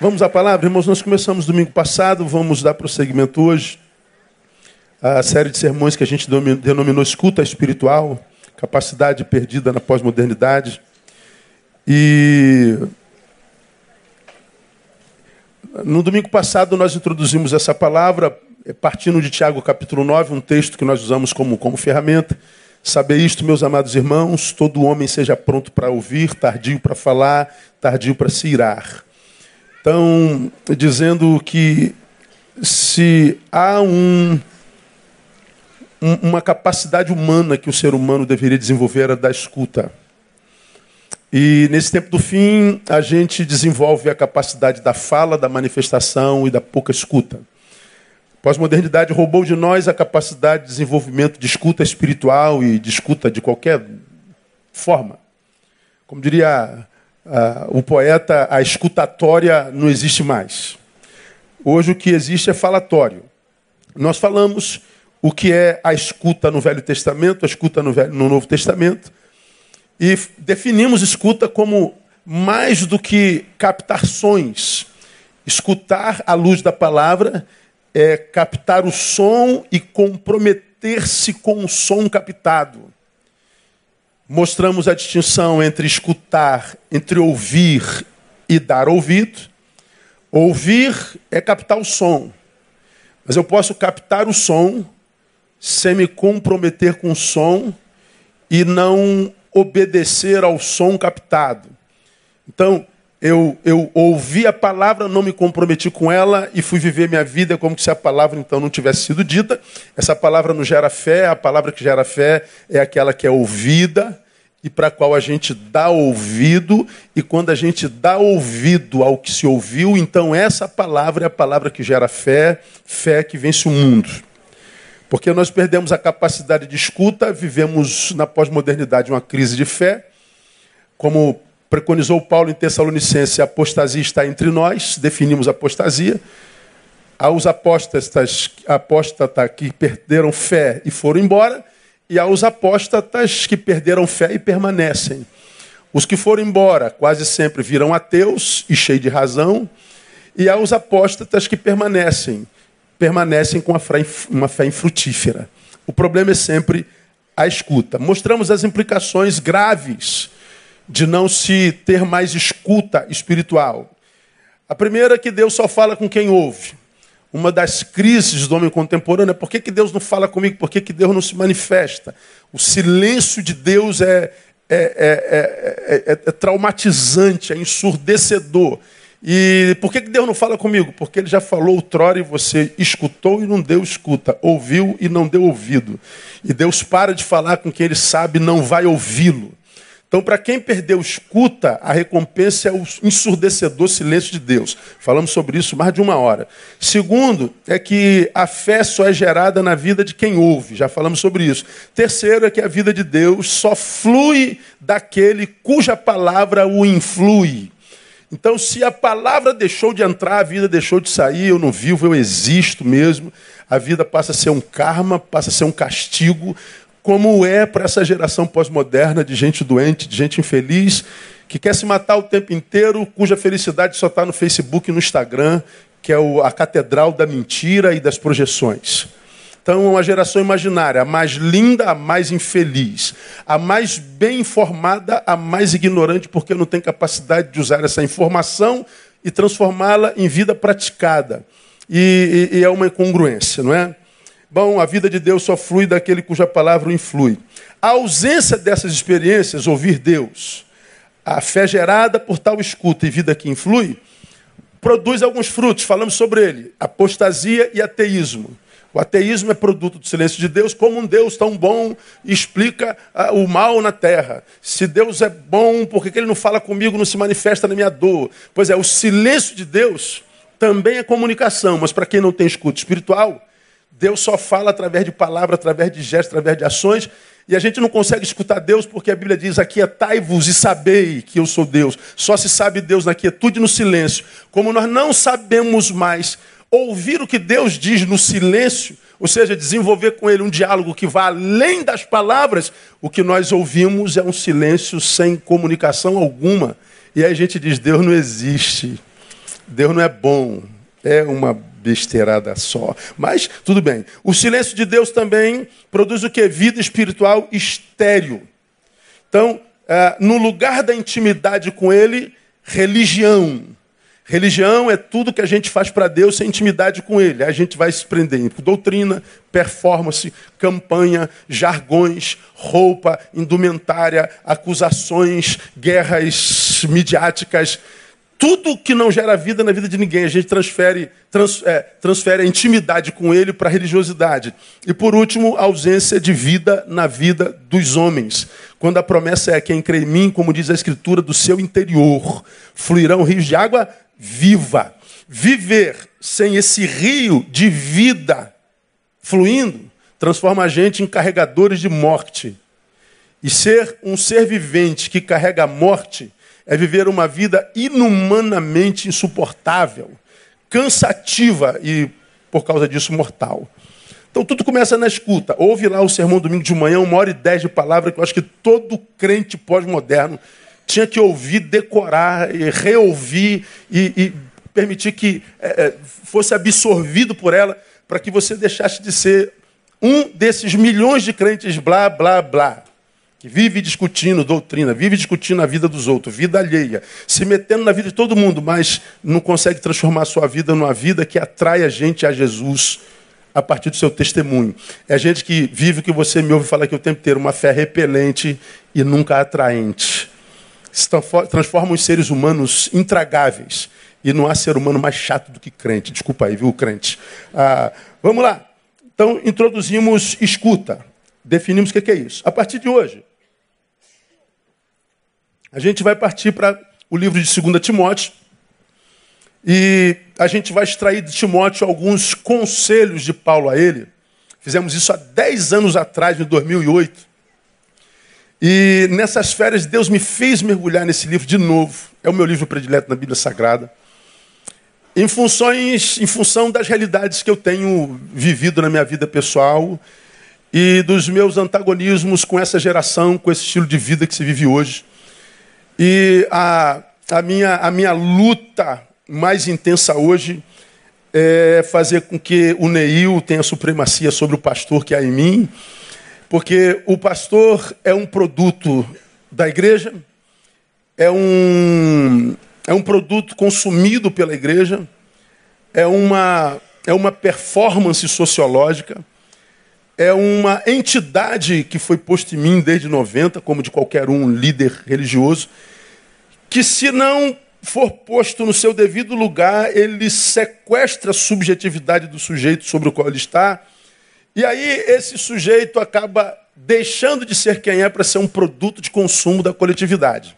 Vamos à palavra, irmãos. Nós começamos domingo passado, vamos dar prosseguimento hoje. A série de sermões que a gente denominou escuta espiritual, capacidade perdida na pós-modernidade. E no domingo passado nós introduzimos essa palavra partindo de Tiago capítulo 9, um texto que nós usamos como, como ferramenta. Saber isto, meus amados irmãos, todo homem seja pronto para ouvir, tardio para falar, tardio para se irar. Então, dizendo que se há um, uma capacidade humana que o ser humano deveria desenvolver, a da escuta. E nesse tempo do fim, a gente desenvolve a capacidade da fala, da manifestação e da pouca escuta. A pós-modernidade roubou de nós a capacidade de desenvolvimento de escuta espiritual e de escuta de qualquer forma. Como diria ah, o poeta, a escutatória não existe mais. Hoje o que existe é falatório. Nós falamos o que é a escuta no Velho Testamento, a escuta no, Velho, no Novo Testamento, e definimos escuta como mais do que captar sons. Escutar a luz da palavra é captar o som e comprometer-se com o som captado mostramos a distinção entre escutar, entre ouvir e dar ouvido. Ouvir é captar o som, mas eu posso captar o som sem me comprometer com o som e não obedecer ao som captado. Então, eu, eu ouvi a palavra, não me comprometi com ela e fui viver minha vida como se a palavra então não tivesse sido dita. Essa palavra não gera fé, a palavra que gera fé é aquela que é ouvida e para a qual a gente dá ouvido, e quando a gente dá ouvido ao que se ouviu, então essa palavra é a palavra que gera fé, fé que vence o mundo. Porque nós perdemos a capacidade de escuta, vivemos na pós-modernidade uma crise de fé, como preconizou Paulo em Tessalonicense, a apostasia está entre nós, definimos apostasia. Há os apóstatas, apóstata que perderam fé e foram embora, e há os apóstatas que perderam fé e permanecem. Os que foram embora quase sempre virão ateus e cheios de razão, e há os apóstatas que permanecem, permanecem com uma fé infrutífera. O problema é sempre a escuta. Mostramos as implicações graves de não se ter mais escuta espiritual. A primeira é que Deus só fala com quem ouve. Uma das crises do homem contemporâneo é por que, que Deus não fala comigo? Por que, que Deus não se manifesta? O silêncio de Deus é, é, é, é traumatizante, é ensurdecedor. E por que, que Deus não fala comigo? Porque ele já falou outrora e você escutou e não deu escuta, ouviu e não deu ouvido. E Deus para de falar com quem ele sabe não vai ouvi-lo. Então, para quem perdeu escuta, a recompensa é o ensurdecedor silêncio de Deus. Falamos sobre isso mais de uma hora. Segundo, é que a fé só é gerada na vida de quem ouve. Já falamos sobre isso. Terceiro, é que a vida de Deus só flui daquele cuja palavra o influi. Então, se a palavra deixou de entrar, a vida deixou de sair, eu não vivo, eu existo mesmo. A vida passa a ser um karma, passa a ser um castigo, como é para essa geração pós-moderna de gente doente, de gente infeliz, que quer se matar o tempo inteiro, cuja felicidade só está no Facebook e no Instagram, que é a catedral da mentira e das projeções. Então, uma geração imaginária, a mais linda, a mais infeliz, a mais bem informada, a mais ignorante, porque não tem capacidade de usar essa informação e transformá-la em vida praticada. E, e, e é uma incongruência, não é? Bom, a vida de Deus só flui daquele cuja palavra o influi. A ausência dessas experiências, ouvir Deus, a fé gerada por tal escuta e vida que influi, produz alguns frutos, falamos sobre ele: apostasia e ateísmo. O ateísmo é produto do silêncio de Deus, como um Deus tão bom explica ah, o mal na terra. Se Deus é bom, por que ele não fala comigo, não se manifesta na minha dor? Pois é, o silêncio de Deus também é comunicação, mas para quem não tem escuta espiritual, Deus só fala através de palavras, através de gestos, através de ações. E a gente não consegue escutar Deus porque a Bíblia diz: Aquietai-vos e sabei que eu sou Deus. Só se sabe Deus na quietude e no silêncio. Como nós não sabemos mais ouvir o que Deus diz no silêncio, ou seja, desenvolver com Ele um diálogo que vá além das palavras, o que nós ouvimos é um silêncio sem comunicação alguma. E aí a gente diz: Deus não existe. Deus não é bom, é uma besteirada só. Mas tudo bem. O silêncio de Deus também produz o que? Vida espiritual estéreo. Então, é, no lugar da intimidade com Ele, religião. Religião é tudo que a gente faz para Deus sem intimidade com Ele. A gente vai se prender em doutrina, performance, campanha, jargões, roupa, indumentária, acusações, guerras midiáticas. Tudo que não gera vida na vida de ninguém, a gente transfere, trans, é, transfere a intimidade com Ele para a religiosidade. E por último, a ausência de vida na vida dos homens. Quando a promessa é quem crê em mim, como diz a Escritura, do seu interior fluirão rios de água viva. Viver sem esse rio de vida fluindo transforma a gente em carregadores de morte. E ser um ser vivente que carrega a morte é viver uma vida inumanamente insuportável, cansativa e, por causa disso, mortal. Então tudo começa na escuta. Ouve lá o sermão domingo de manhã, uma hora e dez de palavra, que eu acho que todo crente pós-moderno tinha que ouvir, decorar e reouvir e, e permitir que é, é, fosse absorvido por ela, para que você deixasse de ser um desses milhões de crentes blá, blá, blá, que vive discutindo doutrina, vive discutindo a vida dos outros, vida alheia, se metendo na vida de todo mundo, mas não consegue transformar a sua vida numa vida que atrai a gente a Jesus a partir do seu testemunho. É gente que vive o que você me ouve falar aqui o tempo inteiro, uma fé repelente e nunca atraente se transformam em seres humanos intragáveis. E não há ser humano mais chato do que crente. Desculpa aí, viu, crente? Ah, vamos lá. Então, introduzimos escuta. Definimos o que é isso. A partir de hoje, a gente vai partir para o livro de 2 Timóteo. E a gente vai extrair de Timóteo alguns conselhos de Paulo a ele. Fizemos isso há 10 anos atrás, em 2008. E nessas férias, Deus me fez mergulhar nesse livro de novo. É o meu livro predileto na Bíblia Sagrada. Em, funções, em função das realidades que eu tenho vivido na minha vida pessoal e dos meus antagonismos com essa geração, com esse estilo de vida que se vive hoje. E a, a, minha, a minha luta mais intensa hoje é fazer com que o Neil tenha supremacia sobre o pastor que há em mim porque o pastor é um produto da igreja, é um, é um produto consumido pela igreja, é uma, é uma performance sociológica, é uma entidade que foi posta em mim desde 90, como de qualquer um líder religioso, que se não for posto no seu devido lugar, ele sequestra a subjetividade do sujeito sobre o qual ele está e aí esse sujeito acaba deixando de ser quem é para ser um produto de consumo da coletividade.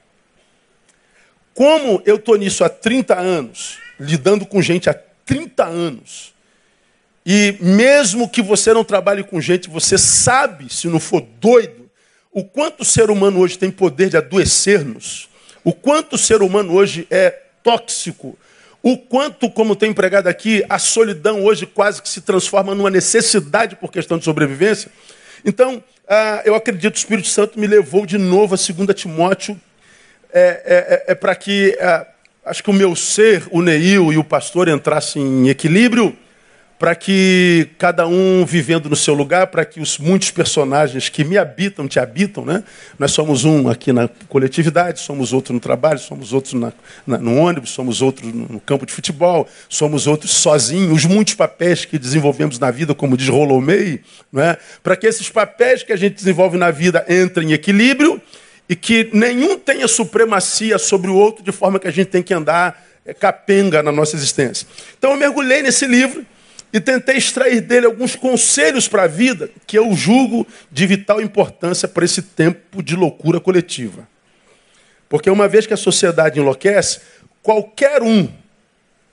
Como eu estou nisso há 30 anos, lidando com gente há 30 anos, e mesmo que você não trabalhe com gente, você sabe, se não for doido, o quanto o ser humano hoje tem poder de adoecer-nos, o quanto o ser humano hoje é tóxico, o quanto, como tem empregado aqui, a solidão hoje quase que se transforma numa necessidade por questão de sobrevivência. Então, ah, eu acredito que o Espírito Santo me levou de novo a 2 Timóteo, é, é, é, é para que, ah, acho que o meu ser, o Neil e o pastor entrassem em equilíbrio para que cada um vivendo no seu lugar, para que os muitos personagens que me habitam, te habitam, né? Nós somos um aqui na coletividade, somos outro no trabalho, somos outros na, na, no ônibus, somos outros no campo de futebol, somos outros sozinhos, os muitos papéis que desenvolvemos na vida, como diz Rollo May, né? para que esses papéis que a gente desenvolve na vida entrem em equilíbrio e que nenhum tenha supremacia sobre o outro, de forma que a gente tem que andar é, capenga na nossa existência. Então eu mergulhei nesse livro, e tentei extrair dele alguns conselhos para a vida que eu julgo de vital importância para esse tempo de loucura coletiva. Porque uma vez que a sociedade enlouquece, qualquer um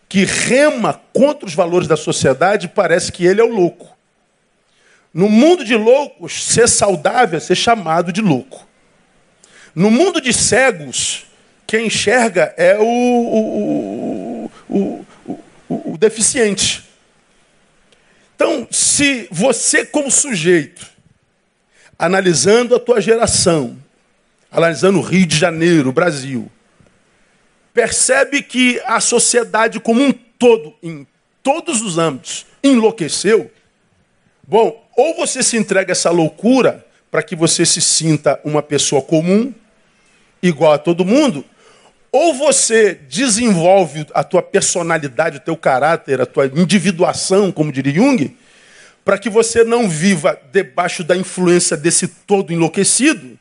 que rema contra os valores da sociedade parece que ele é o louco. No mundo de loucos, ser saudável é ser chamado de louco. No mundo de cegos, quem enxerga é o, o, o, o, deficiente. Então, se você, como sujeito, analisando a tua geração, analisando o Rio de Janeiro, Brasil, percebe que a sociedade como um todo, em todos os âmbitos, enlouqueceu, bom, ou você se entrega a essa loucura para que você se sinta uma pessoa comum, igual a todo mundo, ou você desenvolve a tua personalidade, o teu caráter, a tua individuação, como diria Jung, para que você não viva debaixo da influência desse todo enlouquecido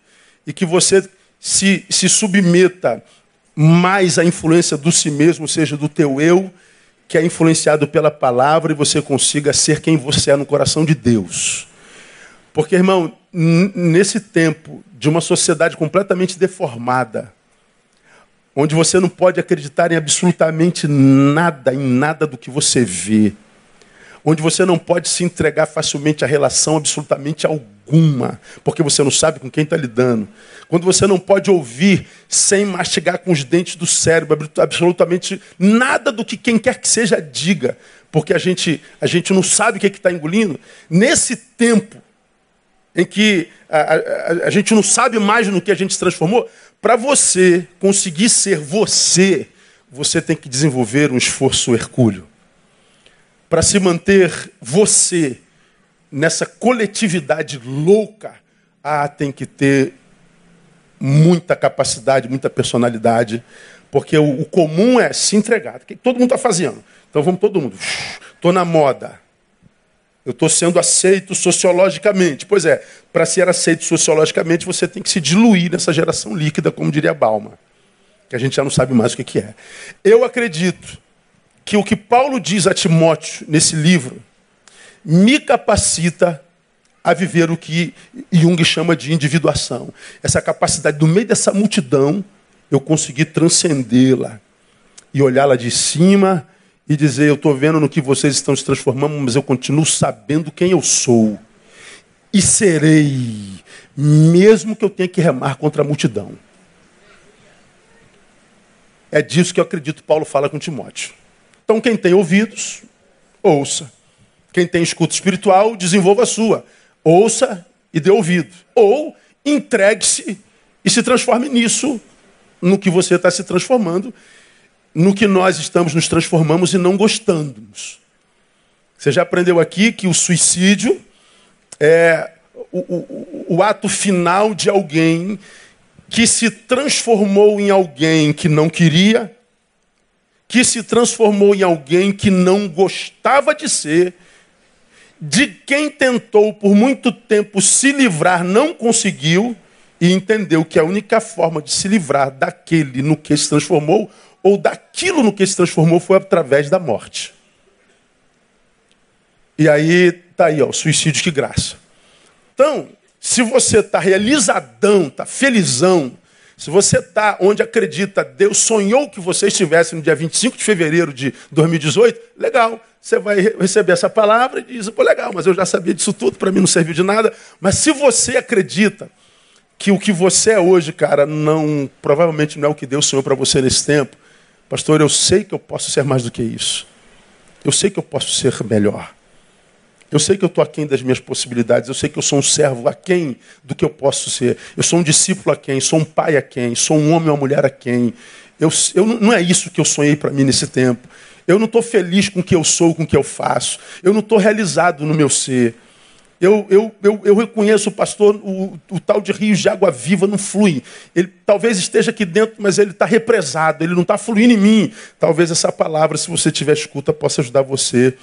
e que você se, se submeta mais à influência do si mesmo, ou seja, do teu eu, que é influenciado pela palavra e você consiga ser quem você é no coração de Deus. Porque, irmão, nesse tempo de uma sociedade completamente deformada, onde você não pode acreditar em absolutamente nada, em nada do que você vê, onde você não pode se entregar facilmente à relação absolutamente alguma, porque você não sabe com quem está lidando, quando você não pode ouvir sem mastigar com os dentes do cérebro absolutamente nada do que quem quer que seja diga, porque a gente, a gente não sabe o que é está engolindo, nesse tempo em que a, a, a, gente não sabe mais no que a gente se transformou, para você conseguir ser você, você tem que desenvolver um esforço hercúleo. Para se manter você nessa coletividade louca, ah, tem que ter muita capacidade, muita personalidade, porque o, comum é se entregar. Que todo mundo está fazendo? Então vamos todo mundo. Estou na moda. Eu estou sendo aceito sociologicamente. Pois é, para ser aceito sociologicamente, você tem que se diluir nessa geração líquida, como diria Balma, que a gente já não sabe mais o que é. Eu acredito que o que Paulo diz a Timóteo nesse livro me capacita a viver o que Jung chama de individuação. Essa capacidade, no meio dessa multidão, eu conseguir transcendê-la e olhá-la de cima e dizer: Eu estou vendo no que vocês estão se transformando, mas eu continuo sabendo quem eu sou. E serei, mesmo que eu tenha que remar contra a multidão. É disso que eu acredito Paulo fala com Timóteo. Então, quem tem ouvidos, ouça. Quem tem escuta espiritual, desenvolva a sua. Ouça e dê ouvido. Ou entregue-se e se transforme nisso, no que você está se transformando no que nós estamos nos transformamos e não gostamos. Você já aprendeu aqui que o suicídio é o, o, o ato final de alguém que se transformou em alguém que não queria, que se transformou em alguém que não gostava de ser, de quem tentou por muito tempo se livrar, não conseguiu, e entendeu que a única forma de se livrar daquele no que se transformou ou daquilo no que se transformou foi através da morte. E aí tá aí, ó, suicídio que graça. Então, se você está realizadão, está felizão, se você está onde acredita, Deus sonhou que você estivesse no dia 25 de fevereiro de 2018, legal. Você vai receber essa palavra e diz, pô, legal, mas eu já sabia disso tudo, para mim não serviu de nada. Mas se você acredita que o que você é hoje, cara, não provavelmente não é o que Deus sonhou para você nesse tempo, Pastor, eu sei que eu posso ser mais do que isso. Eu sei que eu posso ser melhor. Eu sei que eu estou aquém das minhas possibilidades. Eu sei que eu sou um servo aquém do que eu posso ser. Eu sou um discípulo a quem, sou um pai a quem, sou um homem ou uma mulher a quem. Eu, eu, não é isso que eu sonhei para mim nesse tempo. Eu não estou feliz com o que eu sou, com o que eu faço. Eu não estou realizado no meu ser. Eu, eu, eu, eu reconheço, pastor, o, o, tal de rios de água viva não flui. Ele talvez esteja aqui dentro, mas ele está represado, ele não está fluindo em mim. Talvez essa palavra, se você tiver escuta, possa ajudar você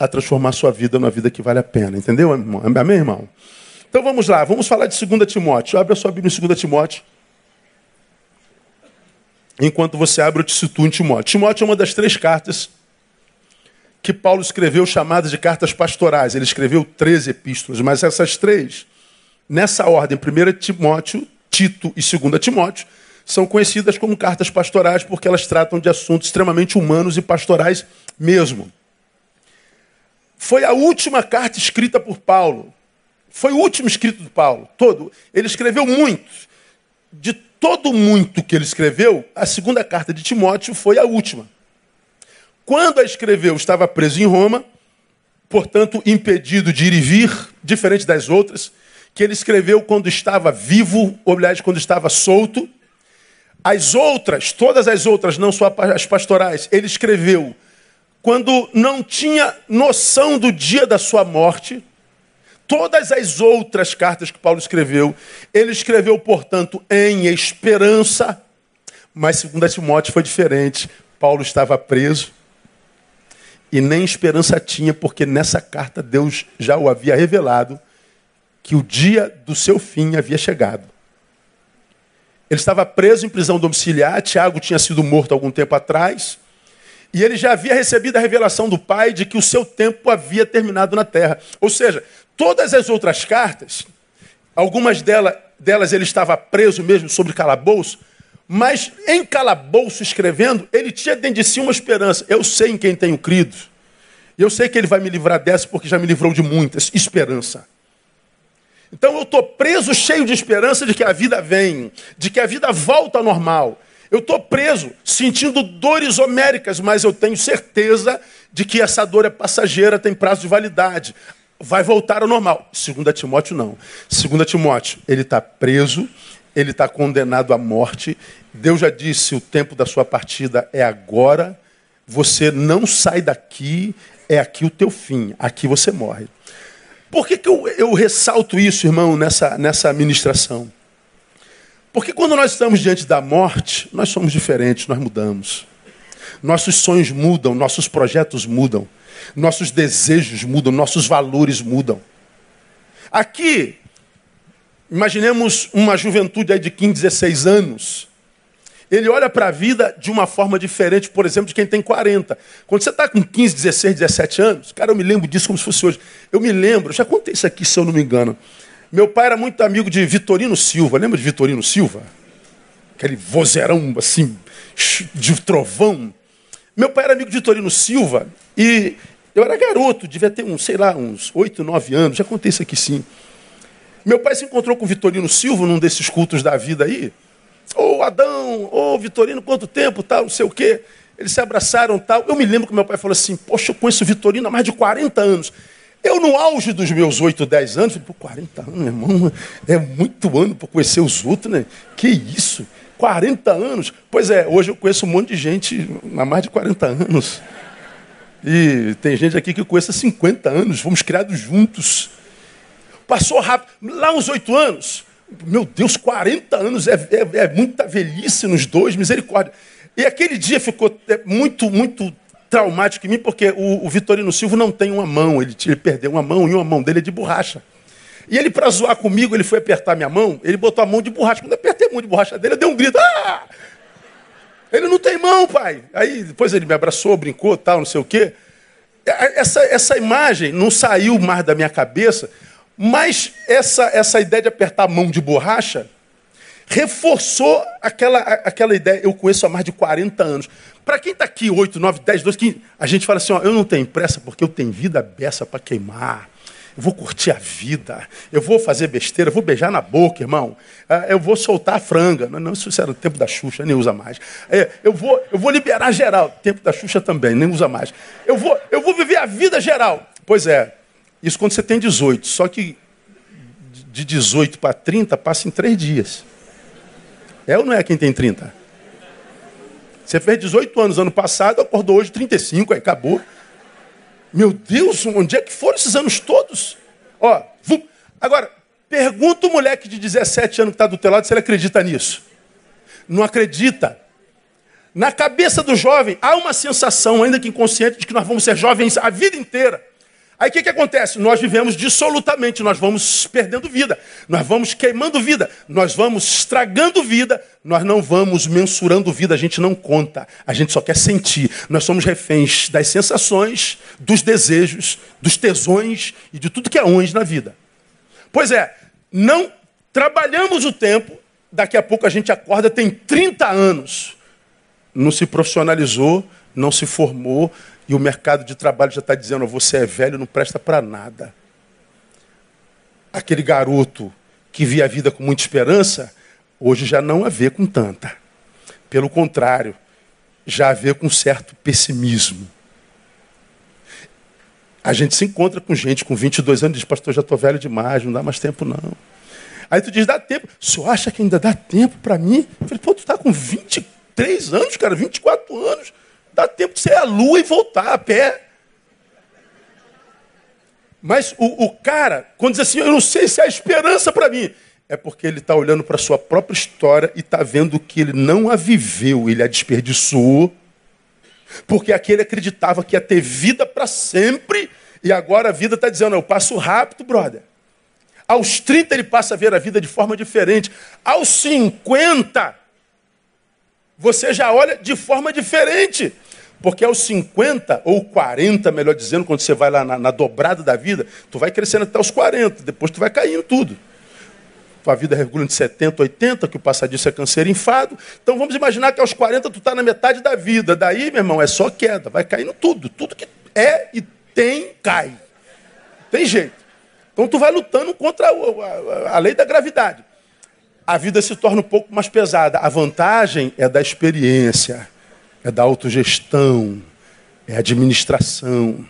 a transformar sua vida numa vida que vale a pena. Entendeu, irmão? Irmão? Então vamos lá, vamos falar de 2 Timóteo. Abre a sua Bíblia em 2 Timóteo. Enquanto você abre, eu te situo em Timóteo. Timóteo é uma das três cartas que Paulo escreveu chamadas de cartas pastorais. Ele escreveu 13 epístolas, mas essas três, nessa ordem, 1 Timóteo, Tito e 2 Timóteo, são conhecidas como cartas pastorais porque elas tratam de assuntos extremamente humanos e pastorais mesmo. Foi a última carta escrita por Paulo. Foi o último escrito de Paulo, todo. Ele escreveu muito. De todo muito que ele escreveu, a segunda carta de Timóteo foi a última. Quando a escreveu, estava preso em Roma, portanto, impedido de ir e vir, diferente das outras, que ele escreveu quando estava vivo, ou aliás, quando estava solto. As outras, todas as outras, não só as pastorais, ele escreveu quando não tinha noção do dia da sua morte. Todas as outras cartas que Paulo escreveu, ele escreveu, portanto, em esperança, mas segundo Timóteo foi diferente. Paulo estava preso e nem esperança tinha, porque nessa carta Deus já o havia revelado que o dia do seu fim havia chegado. Ele estava preso em prisão domiciliar, Tiago tinha sido morto algum tempo atrás, e ele já havia recebido a revelação do Pai de que o seu tempo havia terminado na terra. Ou seja, todas as outras cartas, algumas delas, delas ele estava preso mesmo sobre calabouço, mas em calabouço escrevendo, ele tinha dentro de si uma esperança. Eu sei em quem tenho crido. Eu sei que ele vai me livrar dessa porque já me livrou de muitas. Esperança. Então eu estou preso, cheio de esperança de que a vida vem, de que a vida volta ao normal. Eu estou preso, sentindo dores homéricas, mas eu tenho certeza de que essa dor é passageira, tem prazo de validade. Vai voltar ao normal. Segundo Timóteo, não. Segundo Timóteo, ele está preso, ele está condenado à morte. Deus já disse: o tempo da sua partida é agora. Você não sai daqui, é aqui o teu fim. Aqui você morre. Por que, que eu, eu ressalto isso, irmão, nessa, nessa ministração? Porque quando nós estamos diante da morte, nós somos diferentes, nós mudamos. Nossos sonhos mudam, nossos projetos mudam, nossos desejos mudam, nossos valores mudam. Aqui, Imaginemos uma juventude aí de 15, 16 anos. Ele olha para a vida de uma forma diferente, por exemplo, de quem tem 40. Quando você está com 15, 16, 17 anos, cara, eu me lembro disso como se fosse hoje. Eu me lembro, já contei isso aqui, se eu não me engano. Meu pai era muito amigo de Vitorino Silva. Lembra de Vitorino Silva? Aquele vozeirão assim, de trovão. Meu pai era amigo de Vitorino Silva e eu era garoto, devia ter uns, sei lá, uns 8, 9 anos. Já contei isso aqui sim. Meu pai se encontrou com o Vitorino Silva num desses cultos da vida aí. Ô oh, Adão, ô oh, Vitorino, quanto tempo, tal, não sei o quê. Eles se abraçaram, tal. Eu me lembro que meu pai falou assim: Poxa, eu conheço o Vitorino há mais de 40 anos. Eu, no auge dos meus 8, 10 anos, falei, pô, 40 anos, meu irmão, é muito ano para conhecer os outros, né? Que isso? 40 anos? Pois é, hoje eu conheço um monte de gente há mais de 40 anos. E tem gente aqui que eu conheço há 50 anos, fomos criados juntos. Passou rápido. Lá uns oito anos, meu Deus, 40 anos é, é, é, muita velhice nos dois, misericórdia. E aquele dia ficou é, muito, muito traumático em mim, porque o, o Vitorino Silva não tem uma mão, ele, ele perdeu uma mão e uma mão dele é de borracha. E ele, para zoar comigo, ele foi apertar minha mão, ele botou a mão de borracha. Quando eu apertei a mão de borracha dele, eu dei um grito. Ah! Ele não tem mão, pai. Aí depois ele me abraçou, brincou, tal, não sei o quê. Essa, essa imagem não saiu mais da minha cabeça, mas essa, essa ideia de apertar a mão de borracha reforçou aquela, aquela ideia. Eu conheço há mais de 40 anos. Para quem está aqui, 8, 9, 10, 12, 15, a gente fala assim: ó, eu não tenho pressa porque eu tenho vida beça para queimar. Eu vou curtir a vida. Eu vou fazer besteira, eu vou beijar na boca, irmão. Ah, eu vou soltar a franga. Não, isso era o tempo da Xuxa, nem usa mais. É, eu, vou, eu vou liberar geral. Tempo da Xuxa também, nem usa mais. Eu vou, eu vou viver a vida geral. Pois é, isso quando você tem 18. Só que de 18 para 30 passa em três dias. É ou não é quem tem 30? Você fez 18 anos ano passado, acordou hoje 35, aí acabou. Meu Deus, onde é que foram esses anos todos? Ó, agora, pergunta o moleque de 17 anos que está do teu lado se ele acredita nisso. Não acredita. Na cabeça do jovem há uma sensação, ainda que inconsciente, de que nós vamos ser jovens a vida inteira. Aí o que, que acontece? Nós vivemos dissolutamente, nós vamos perdendo vida, nós vamos queimando vida, nós vamos estragando vida, nós não vamos mensurando vida, a gente não conta, a gente só quer sentir. Nós somos reféns das sensações, dos desejos, dos tesões e de tudo que é onde na vida. Pois é, não trabalhamos o tempo, daqui a pouco a gente acorda, tem 30 anos, não se profissionalizou, não se formou, e o mercado de trabalho já está dizendo: você é velho, não presta para nada. Aquele garoto que via a vida com muita esperança, hoje já não a vê com tanta. Pelo contrário, já a vê com certo pessimismo. A gente se encontra com gente com 22 anos e diz: Pastor, já estou velho demais, não dá mais tempo não. Aí tu diz, dá tempo. Senhor acha que ainda dá tempo para mim? Eu falei, pô, tu tá com 23 anos, cara, 24 anos. Dá tempo de ser a lua e voltar a pé. Mas o, o cara, quando diz assim, eu não sei se há esperança para mim, é porque ele está olhando para a sua própria história e está vendo que ele não a viveu, ele a desperdiçou, porque aquele acreditava que ia ter vida para sempre, e agora a vida está dizendo, eu passo rápido, brother. Aos 30 ele passa a ver a vida de forma diferente. Aos 50, você já olha de forma diferente. Porque aos 50 ou 40, melhor dizendo, quando você vai lá na, na dobrada da vida, tu vai crescendo até os 40, depois tu vai caindo tudo. Tua vida regula de 70, 80, que o passadiço é câncer enfado. Então vamos imaginar que aos 40 tu está na metade da vida. Daí, meu irmão, é só queda, vai caindo tudo. Tudo que é e tem, cai. Tem jeito. Então tu vai lutando contra a, a, a lei da gravidade. A vida se torna um pouco mais pesada. A vantagem é da experiência é da autogestão, é administração.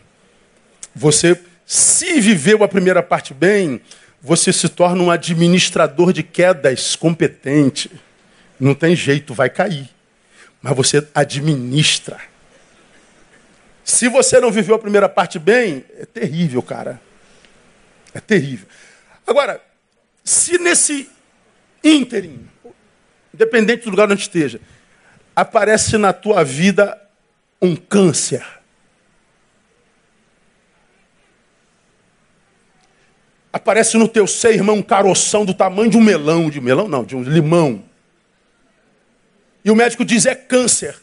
Você, se viveu a primeira parte bem, você se torna um administrador de quedas competente. Não tem jeito, vai cair. Mas você administra. Se você não viveu a primeira parte bem, é terrível, cara. É terrível. Agora, se nesse ínterim, independente do lugar onde esteja, aparece na tua vida um câncer. Aparece no teu ser, irmão, um caroção do tamanho de um melão, de melão não, de um limão. E o médico diz é câncer.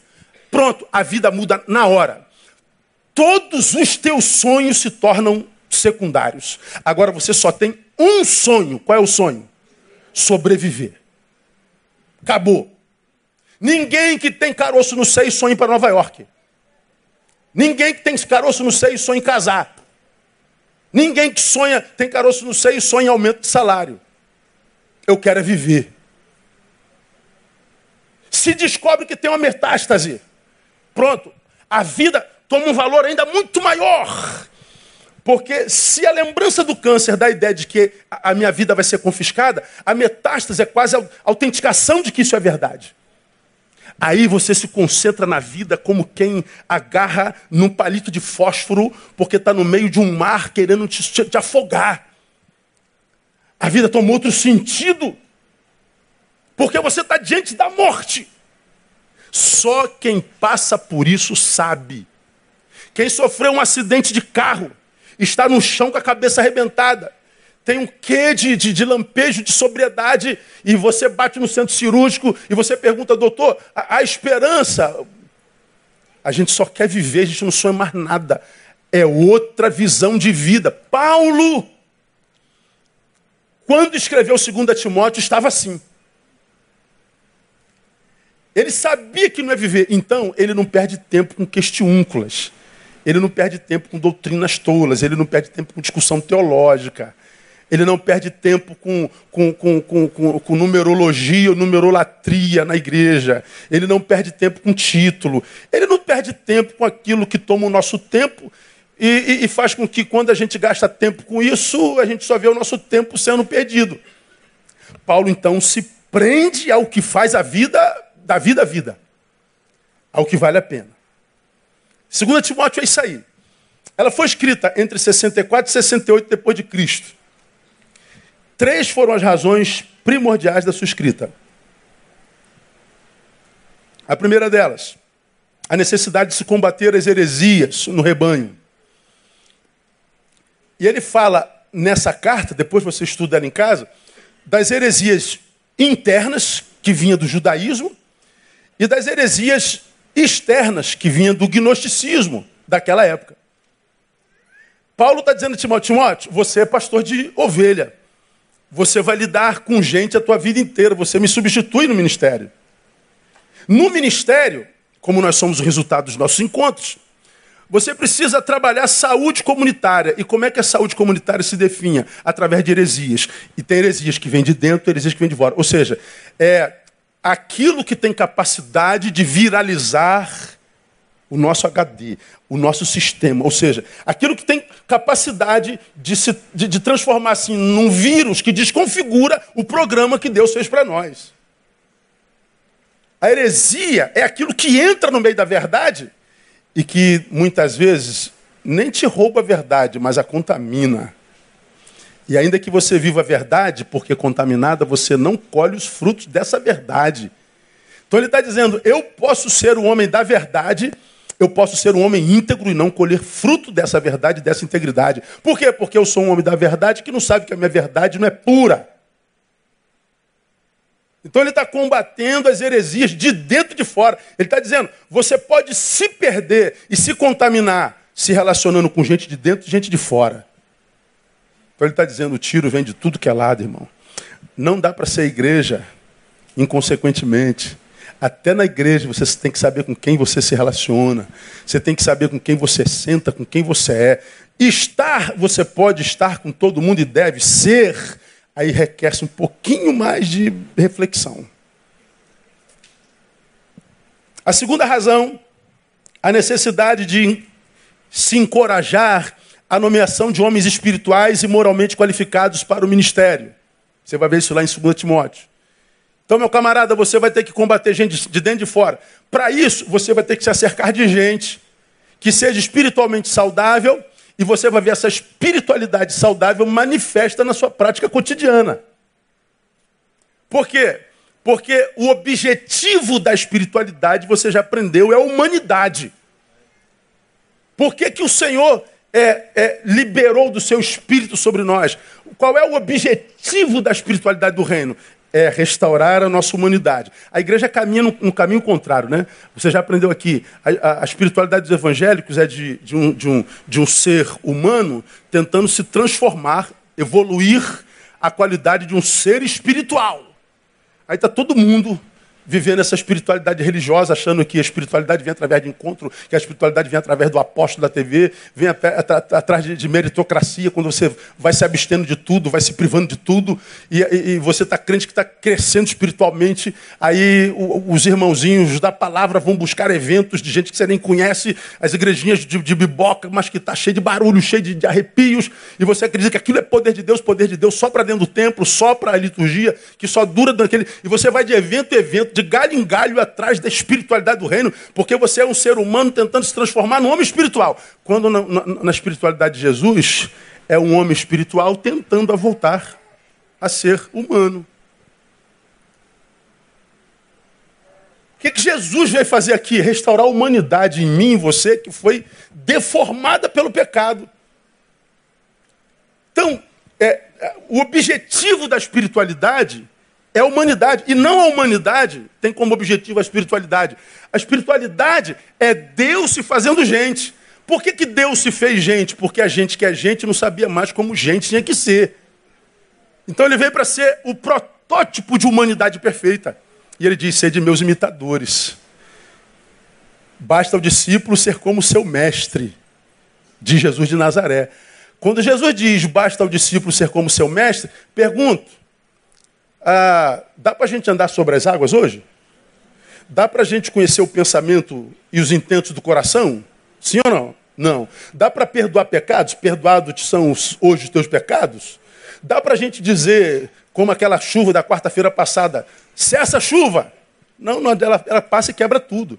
Pronto, a vida muda na hora. Todos os teus sonhos se tornam secundários. Agora você só tem um sonho. Qual é o sonho? Sobreviver. Acabou. Ninguém que tem caroço no seio sonha para Nova York. Ninguém que tem caroço no seio sonha em casar. Ninguém que sonha, tem caroço no seio sonha em aumento de salário. Eu quero é viver. Se descobre que tem uma metástase, pronto, a vida toma um valor ainda muito maior. Porque se a lembrança do câncer dá a ideia de que a minha vida vai ser confiscada, a metástase é quase a autenticação de que isso é verdade. Aí você se concentra na vida como quem agarra num palito de fósforo porque está no meio de um mar querendo te, te, te afogar. A vida toma outro sentido porque você está diante da morte. Só quem passa por isso sabe. Quem sofreu um acidente de carro, está no chão com a cabeça arrebentada, tem um quê de, de, de, lampejo de sobriedade, e você bate no centro cirúrgico e você pergunta, doutor, a, a, esperança. A gente só quer viver, a gente não sonha mais nada. É outra visão de vida. Paulo, quando escreveu 2 Timóteo, estava assim. Ele sabia que não é viver, então ele não perde tempo com questiúnculas. Ele não perde tempo com doutrinas tolas, ele não perde tempo com discussão teológica. Ele não perde tempo com, com, com, com, com numerologia ou numerolatria na igreja. Ele não perde tempo com título. Ele não perde tempo com aquilo que toma o nosso tempo e, e, e faz com que, quando a gente gasta tempo com isso, a gente só vê o nosso tempo sendo perdido. Paulo, então, se prende ao que faz a vida, da vida a vida, ao que vale a pena. Segunda Timóteo é isso aí. Ela foi escrita entre 64 e 68 depois de Cristo. Três foram as razões primordiais da sua escrita. A primeira delas, a necessidade de se combater as heresias no rebanho. E ele fala nessa carta, depois você estuda ela em casa, das heresias internas, que vinha do judaísmo, e das heresias externas, que vinha do gnosticismo daquela época. Paulo está dizendo a Timóteo, Timóteo, você é pastor de ovelha. Você vai lidar com gente a tua vida inteira. Você me substitui no ministério. No ministério, como nós somos o resultado dos nossos encontros, você precisa trabalhar saúde comunitária. E como é que a saúde comunitária se definha? Através de heresias. E tem heresias que vêm de dentro, heresias que vêm de fora. Ou seja, é aquilo que tem capacidade de viralizar o nosso HD, o nosso sistema, ou seja, aquilo que tem capacidade de, se, de, de transformar assim num vírus que desconfigura o programa que Deus fez para nós. A heresia é aquilo que entra no meio da verdade e que muitas vezes nem te rouba a verdade, mas a contamina. E ainda que você viva a verdade, porque contaminada, você não colhe os frutos dessa verdade. Então ele está dizendo: eu posso ser o homem da verdade, eu posso ser um homem íntegro e não colher fruto dessa verdade, dessa integridade. Por quê? Porque eu sou um homem da verdade que não sabe que a minha verdade não é pura. Então ele está combatendo as heresias de dentro e de fora. Ele está dizendo: você pode se perder e se contaminar se relacionando com gente de dentro e gente de fora. Então ele está dizendo: o tiro vem de tudo que é lado, irmão. Não dá para ser igreja inconsequentemente. Até na igreja você tem que saber com quem você se relaciona. Você tem que saber com quem você senta, com quem você é. Estar, você pode estar com todo mundo e deve ser. Aí requer um pouquinho mais de reflexão. A segunda razão, a necessidade de se encorajar a nomeação de homens espirituais e moralmente qualificados para o ministério. Você vai ver isso lá em 2 Timóteo. Então, meu camarada, você vai ter que combater gente de dentro e de fora. Para isso, você vai ter que se acercar de gente que seja espiritualmente saudável e você vai ver essa espiritualidade saudável manifesta na sua prática cotidiana. Por quê? Porque o objetivo da espiritualidade, você já aprendeu, é a humanidade. Por que, que o Senhor é, é, liberou do seu espírito sobre nós? Qual é o objetivo da espiritualidade do reino? é restaurar a nossa humanidade. A igreja caminha no, no caminho contrário, né? Você já aprendeu aqui, a, a, a espiritualidade dos evangélicos é de, de, um, de, um, de um ser humano tentando se transformar, evoluir a qualidade de um ser espiritual. Aí está todo mundo vivendo essa espiritualidade religiosa, achando que a espiritualidade vem através de encontro, que a espiritualidade vem através do apóstolo da TV, vem atrás de, meritocracia, quando você vai se abstendo de tudo, vai se privando de tudo, e, e, você está crente que está crescendo espiritualmente, aí os irmãozinhos da palavra vão buscar eventos de gente que você nem conhece, as igrejinhas de, de biboca, mas que está cheio de barulho, cheio de, de arrepios, e você acredita que aquilo é poder de Deus, poder de Deus só para dentro do templo, só para a liturgia, que só dura daquele. E você vai de evento em evento, de galho em galho atrás da espiritualidade do reino, porque você é um ser humano tentando se transformar num homem espiritual. Quando na, na, na espiritualidade de Jesus, é um homem espiritual tentando a voltar a ser humano. O que, que Jesus veio fazer aqui? Restaurar a humanidade em mim, em você, que foi deformada pelo pecado. Então, é, é o objetivo da espiritualidade é a humanidade. E não a humanidade tem como objetivo a espiritualidade. A espiritualidade é Deus se fazendo gente. Por que, que Deus se fez gente? Porque a gente que é gente não sabia mais como gente tinha que ser. Então ele veio para ser o protótipo de humanidade perfeita. E ele diz: sede meus imitadores. Basta o discípulo ser como seu mestre, de Jesus de Nazaré. Quando Jesus diz basta o discípulo ser como seu mestre, pergunto: ah, dá para a gente andar sobre as águas hoje? Dá para a gente conhecer o pensamento e os intentos do coração? Sim ou não? Não. Dá para perdoar pecados? Perdoados são hoje os teus pecados? Dá para a gente dizer, como aquela chuva da quarta-feira passada, cessa a chuva? Não, não ela, ela passa e quebra tudo.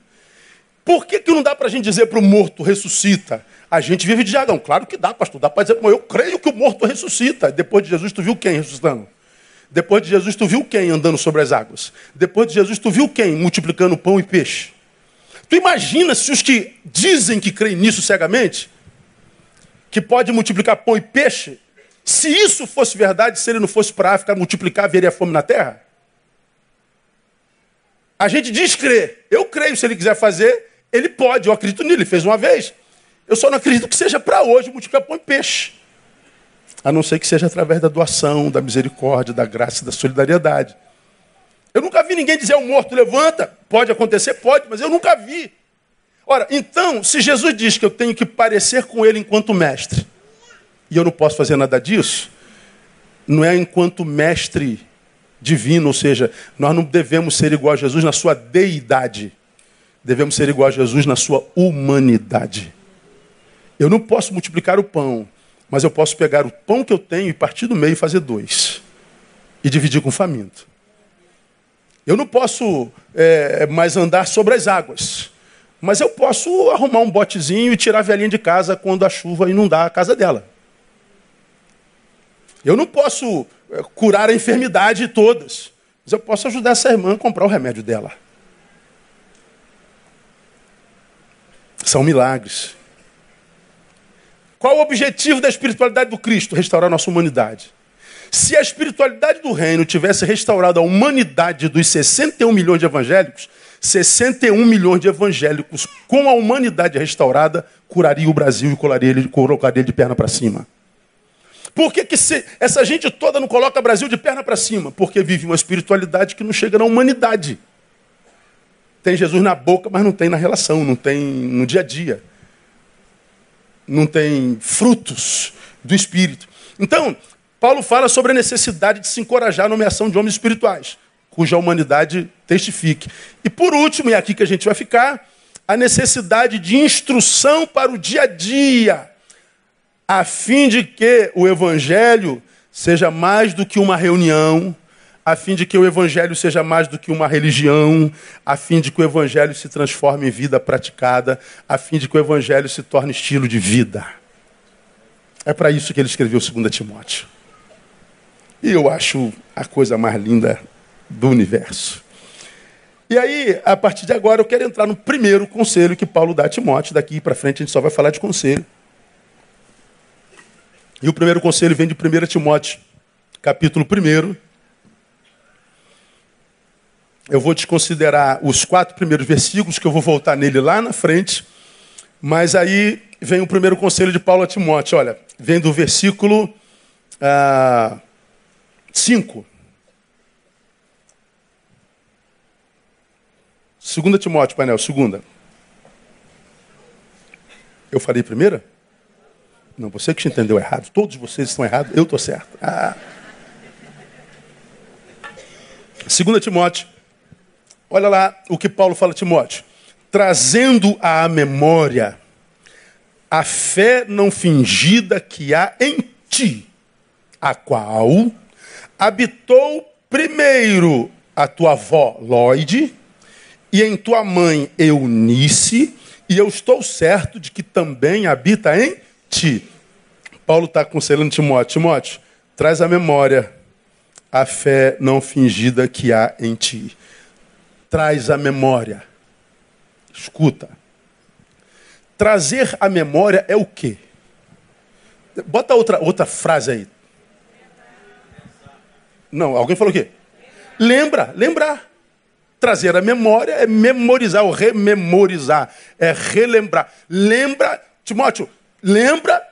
Por que, que não dá para a gente dizer para o morto, ressuscita? A gente vive de jargão. Claro que dá, pastor. Dá para dizer, eu creio que o morto ressuscita. Depois de Jesus, tu viu quem ressuscitando? Depois de Jesus, tu viu quem andando sobre as águas? Depois de Jesus, tu viu quem multiplicando pão e peixe? Tu imagina se os que dizem que creem nisso cegamente, que pode multiplicar pão e peixe, se isso fosse verdade, se ele não fosse para a África multiplicar, haveria fome na terra? A gente diz crer. Eu creio, se ele quiser fazer, ele pode. Eu acredito nele, ele fez uma vez. Eu só não acredito que seja para hoje multiplicar pão e peixe a não ser que seja através da doação, da misericórdia, da graça da solidariedade. Eu nunca vi ninguém dizer ao morto, levanta. Pode acontecer? Pode, mas eu nunca vi. Ora, então, se Jesus diz que eu tenho que parecer com ele enquanto mestre, e eu não posso fazer nada disso, não é enquanto mestre divino, ou seja, nós não devemos ser igual a Jesus na sua deidade. devemos ser igual a Jesus na sua humanidade. Eu não posso multiplicar o pão, mas eu posso pegar o pão que eu tenho e partir do meio e fazer dois. E dividir com o faminto. Eu não posso é, mais andar sobre as águas. Mas eu posso arrumar um botezinho e tirar a velhinha de casa quando a chuva inundar a casa dela. Eu não posso é, curar a enfermidade todas. Mas eu posso ajudar essa irmã a comprar o remédio dela. São milagres. Qual o objetivo da espiritualidade do Cristo? Restaurar a nossa humanidade. Se a espiritualidade do reino tivesse restaurado a humanidade dos 61 milhões de evangélicos, 61 milhões de evangélicos com a humanidade restaurada curaria o Brasil e ele, colocaria ele de perna para cima. Por que, que essa gente toda não coloca o Brasil de perna para cima? Porque vive uma espiritualidade que não chega na humanidade. Tem Jesus na boca, mas não tem na relação, não tem no dia a dia. Não tem frutos do Espírito. Então, Paulo fala sobre a necessidade de se encorajar a nomeação de homens espirituais, cuja humanidade testifique. E por último, e é aqui que a gente vai ficar, a necessidade de instrução para o dia a dia, a fim de que o evangelho seja mais do que uma reunião, a fim de que o evangelho seja mais do que uma religião, a fim de que o evangelho se transforme em vida praticada, a fim de que o evangelho se torne estilo de vida. É para isso que ele escreveu 2 Timóteo. E eu acho a coisa mais linda do universo. E aí, a partir de agora, eu quero entrar no primeiro conselho que Paulo dá a Timóteo. Daqui para frente a gente só vai falar de conselho. E o primeiro conselho vem de 1 Timóteo, capítulo 1. Eu vou desconsiderar os quatro primeiros versículos, que eu vou voltar nele lá na frente. Mas aí vem o primeiro conselho de Paulo a Timóteo. Olha, vem do versículo ah, 5. 2 Timóteo, painel, segunda. Eu falei primeira? Não, você que entendeu errado. Todos vocês estão errados, eu estou certo. Ah. 2 Timóteo. Olha lá o que Paulo fala a Timóteo. Trazendo à memória a fé não fingida que há em ti, a qual habitou primeiro a tua avó Lloyd e em tua mãe Eunice, e eu estou certo de que também habita em ti. Paulo está aconselhando Timóteo: Timóteo, traz à memória a fé não fingida que há em ti. Traz à memória. Escuta. Trazer à memória é o quê? Bota outra, outra frase aí. Não, alguém falou o quê? Lembra, lembrar. Trazer a memória é memorizar, ou rememorizar, é relembrar. Lembra, Timóteo, lembra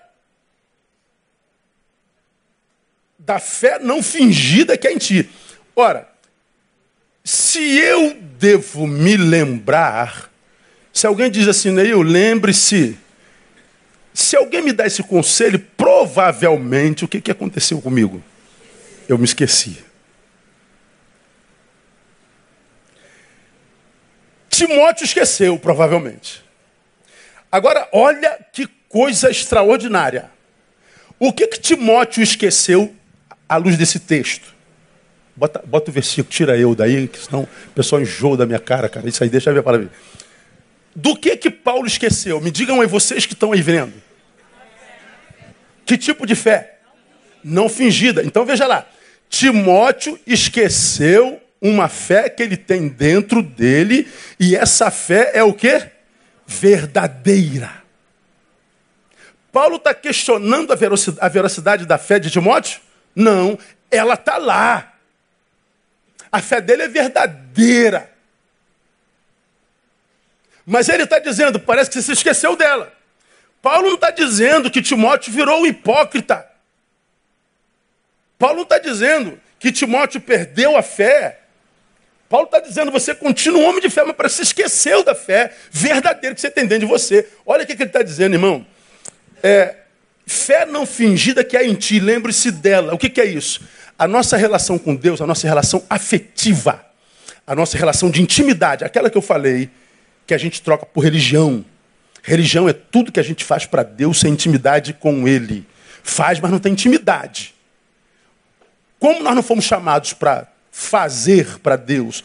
da fé não fingida que é em ti. Ora, se eu devo me lembrar, se alguém diz assim, Neil, lembre-se. Se alguém me dá esse conselho, provavelmente o que, que aconteceu comigo? Eu me esqueci. Timóteo esqueceu, provavelmente. Agora, olha que coisa extraordinária. O que, que Timóteo esqueceu à luz desse texto? Bota, bota o versículo, tira eu daí, que senão o pessoal enjoa da minha cara, cara. Isso aí, deixa eu ver a palavra. Do que que Paulo esqueceu? Me digam aí, vocês que estão aí vendo. Que tipo de fé? Não fingida. Então veja lá. Timóteo esqueceu uma fé que ele tem dentro dele, e essa fé é o que? Verdadeira. Paulo está questionando a veracidade da fé de Timóteo? Não, ela está lá. A fé dele é verdadeira. Mas ele está dizendo, parece que você se esqueceu dela. Paulo não está dizendo que Timóteo virou um hipócrita. Paulo não está dizendo que Timóteo perdeu a fé. Paulo está dizendo, você continua um homem de fé, mas parece que você esqueceu da fé verdadeira que você tem dentro de você. Olha o que, que ele está dizendo, irmão. É, fé não fingida que há em ti, lembre-se dela. O que, que é isso? A nossa relação com Deus, a nossa relação afetiva, a nossa relação de intimidade, aquela que eu falei, que a gente troca por religião. Religião é tudo que a gente faz para Deus sem intimidade com Ele. Faz, mas não tem intimidade. Como nós não fomos chamados para fazer para Deus,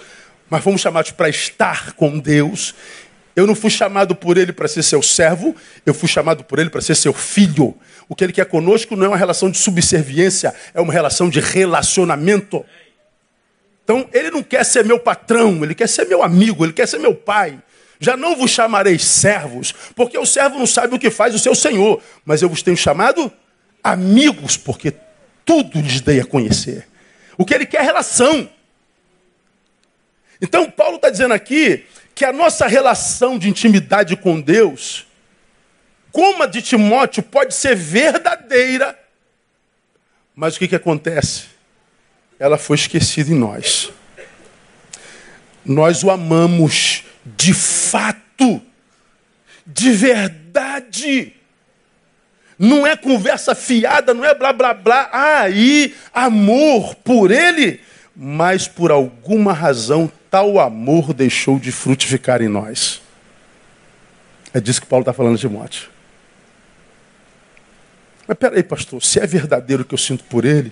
mas fomos chamados para estar com Deus, eu não fui chamado por Ele para ser seu servo, eu fui chamado por Ele para ser seu filho. O que Ele quer conosco não é uma relação de subserviência, é uma relação de relacionamento. Então, Ele não quer ser meu patrão, Ele quer ser meu amigo, Ele quer ser meu pai. Já não vos chamarei servos, porque o servo não sabe o que faz o seu senhor, mas eu vos tenho chamado amigos, porque tudo lhes dei a conhecer. O que ele quer é relação. Então, Paulo está dizendo aqui que a nossa relação de intimidade com Deus, como a de Timóteo, pode ser verdadeira, mas o que, que acontece? Ela foi esquecida em nós. Nós o amamos de fato, de verdade. Não é conversa fiada, não é blá blá blá. Aí, amor por ele, mas por alguma razão tal amor deixou de frutificar em nós. É disso que Paulo está falando de Timóteo. Mas peraí, pastor, se é verdadeiro o que eu sinto por ele,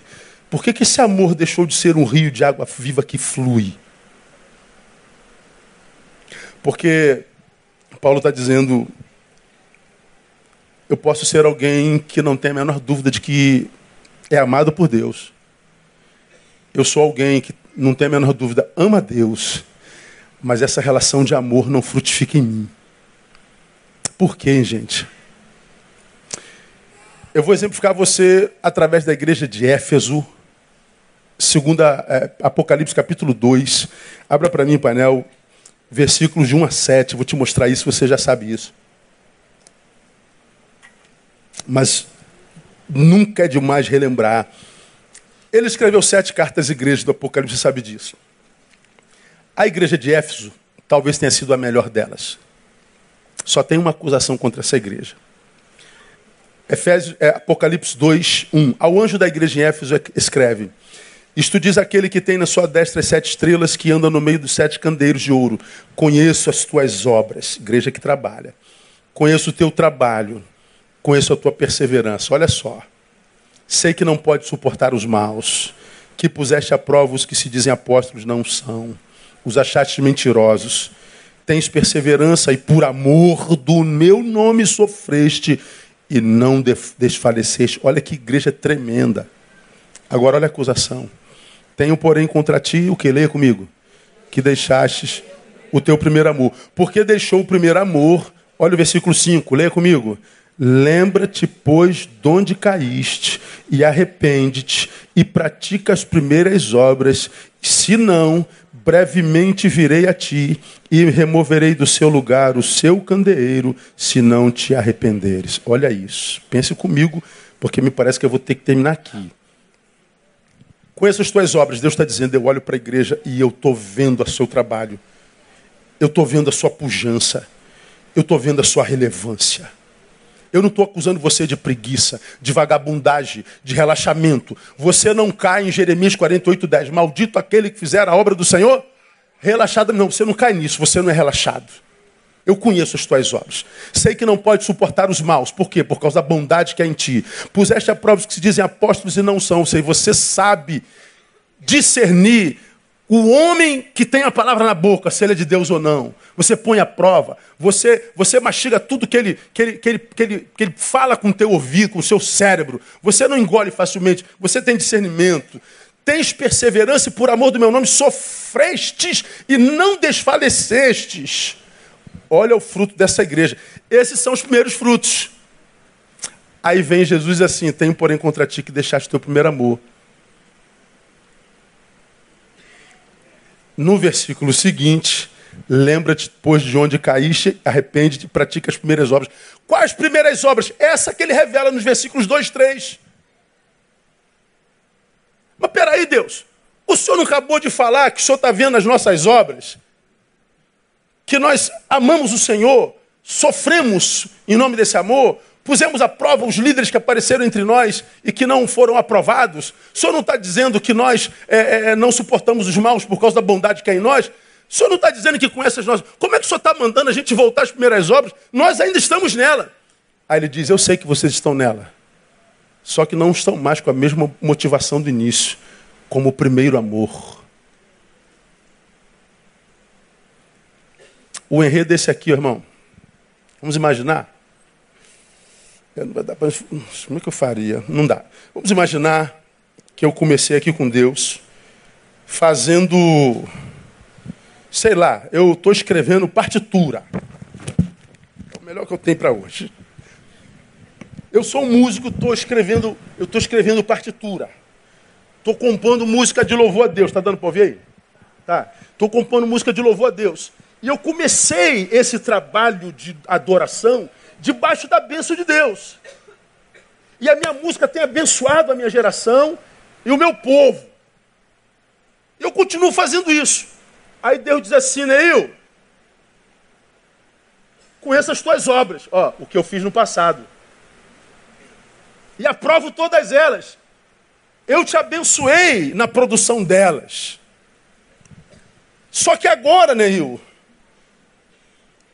por que, que esse amor deixou de ser um rio de água viva que flui? Porque Paulo está dizendo: eu posso ser alguém que não tem a menor dúvida de que é amado por Deus. Eu sou alguém que não tem a menor dúvida, ama Deus, mas essa relação de amor não frutifica em mim. Por quê, gente? Eu vou exemplificar você através da igreja de Éfeso, segunda é, Apocalipse capítulo 2. Abra para mim, painel, versículos de 1 a 7. Vou te mostrar isso, você já sabe isso. Mas nunca é demais relembrar. Ele escreveu sete cartas à igreja do Apocalipse, você sabe disso. A igreja de Éfeso talvez tenha sido a melhor delas. Só tem uma acusação contra essa igreja. Efésios, é, Apocalipse 2, 1. Ao anjo da igreja em Éfeso escreve: isto diz aquele que tem na sua destra as sete estrelas, que anda no meio dos sete candeiros de ouro. Conheço as tuas obras, igreja que trabalha. Conheço o teu trabalho. Conheço a tua perseverança. Olha só. Sei que não pode suportar os maus, que puseste a prova os que se dizem apóstolos não são, os achaste mentirosos. Tens perseverança e por amor do meu nome sofreste e não desfaleceste. Olha que igreja tremenda. Agora olha a acusação. Tenho, porém, contra ti o que? Leia comigo. Que deixastes o teu primeiro amor. Porque deixou o primeiro amor? Olha o versículo 5, leia comigo. Lembra-te, pois, de onde caíste, e arrepende-te, e pratica as primeiras obras, se não, brevemente virei a ti, e removerei do seu lugar o seu candeeiro, se não te arrependeres. Olha isso. Pense comigo, porque me parece que eu vou ter que terminar aqui. Conheço as tuas obras. Deus está dizendo, eu olho para a igreja e eu estou vendo o seu trabalho. Eu estou vendo a sua pujança. Eu estou vendo a sua relevância. Eu não estou acusando você de preguiça, de vagabundagem, de relaxamento. Você não cai em Jeremias 48, 10. Maldito aquele que fizer a obra do Senhor. Relaxado, não, você não cai nisso, você não é relaxado. Eu conheço as tuas obras. Sei que não pode suportar os maus. Por quê? Por causa da bondade que há em ti. Puseste a prova que se dizem apóstolos e não são. Sei, você sabe discernir o homem que tem a palavra na boca, se ele é de Deus ou não. Você põe a prova. Você, você mastiga tudo que ele, que, ele, que, ele, que, ele, que ele fala com o teu ouvido, com o seu cérebro. Você não engole facilmente. Você tem discernimento. Tens perseverança e por amor do meu nome sofrestes e não desfalecestes. Olha o fruto dessa igreja. Esses são os primeiros frutos. Aí vem Jesus assim: Tenho, porém, contra ti que deixaste teu primeiro amor. No versículo seguinte, lembra-te, pois, de onde caíste, arrepende-te e pratica as primeiras obras. Quais primeiras obras? Essa que ele revela nos versículos 2, 3. Mas peraí, Deus, o Senhor não acabou de falar que o Senhor está vendo as nossas obras? que nós amamos o Senhor, sofremos em nome desse amor, pusemos à prova os líderes que apareceram entre nós e que não foram aprovados. O Senhor não está dizendo que nós é, é, é, não suportamos os maus por causa da bondade que há em nós? O senhor não está dizendo que com essas nós. Como é que o senhor está mandando a gente voltar às primeiras obras? Nós ainda estamos nela. Aí ele diz: Eu sei que vocês estão nela. Só que não estão mais com a mesma motivação do início, como o primeiro amor. O enredo desse aqui, irmão. Vamos imaginar. Não vai dar pra... Como é que eu faria? Não dá. Vamos imaginar que eu comecei aqui com Deus, fazendo sei lá, eu estou escrevendo partitura. É o melhor que eu tenho para hoje. Eu sou um músico, estou escrevendo, eu estou escrevendo partitura. Estou compondo música de louvor a Deus. Está dando para ouvir aí? Tá. Estou compondo música de louvor a Deus. E eu comecei esse trabalho de adoração debaixo da bênção de Deus. E a minha música tem abençoado a minha geração e o meu povo. Eu continuo fazendo isso. Aí Deus diz assim, Neil, conheça as tuas obras, ó, o que eu fiz no passado. E aprovo todas elas. Eu te abençoei na produção delas. Só que agora, Neil,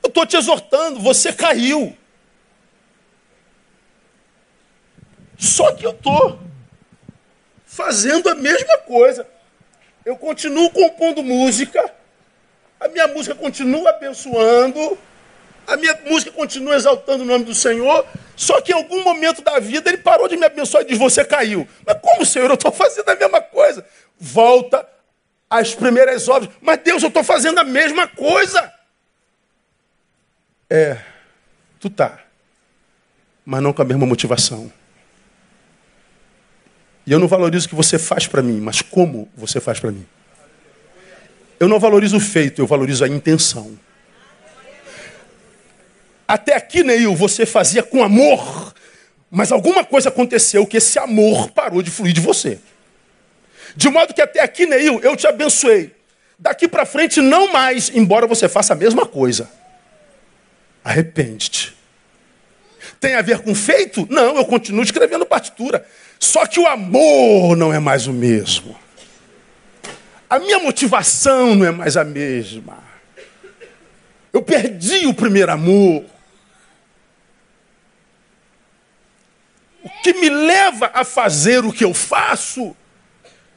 eu estou te exortando, você caiu. Só que eu estou fazendo a mesma coisa. Eu continuo compondo música, a minha música continua abençoando, a minha música continua exaltando o nome do Senhor, só que em algum momento da vida ele parou de me abençoar e diz: Você caiu. Mas como, Senhor? Eu estou fazendo a mesma coisa. Volta às primeiras obras. Mas Deus, eu estou fazendo a mesma coisa. É, tu tá, mas não com a mesma motivação. E eu não valorizo o que você faz para mim, mas como você faz para mim. Eu não valorizo o feito, eu valorizo a intenção. Até aqui, Neil, você fazia com amor, mas alguma coisa aconteceu que esse amor parou de fluir de você. De modo que até aqui, Neil, eu te abençoei. Daqui para frente, não mais, embora você faça a mesma coisa. Arrepende-te. Tem a ver com feito? Não, eu continuo escrevendo partitura. Só que o amor não é mais o mesmo. A minha motivação não é mais a mesma. Eu perdi o primeiro amor. O que me leva a fazer o que eu faço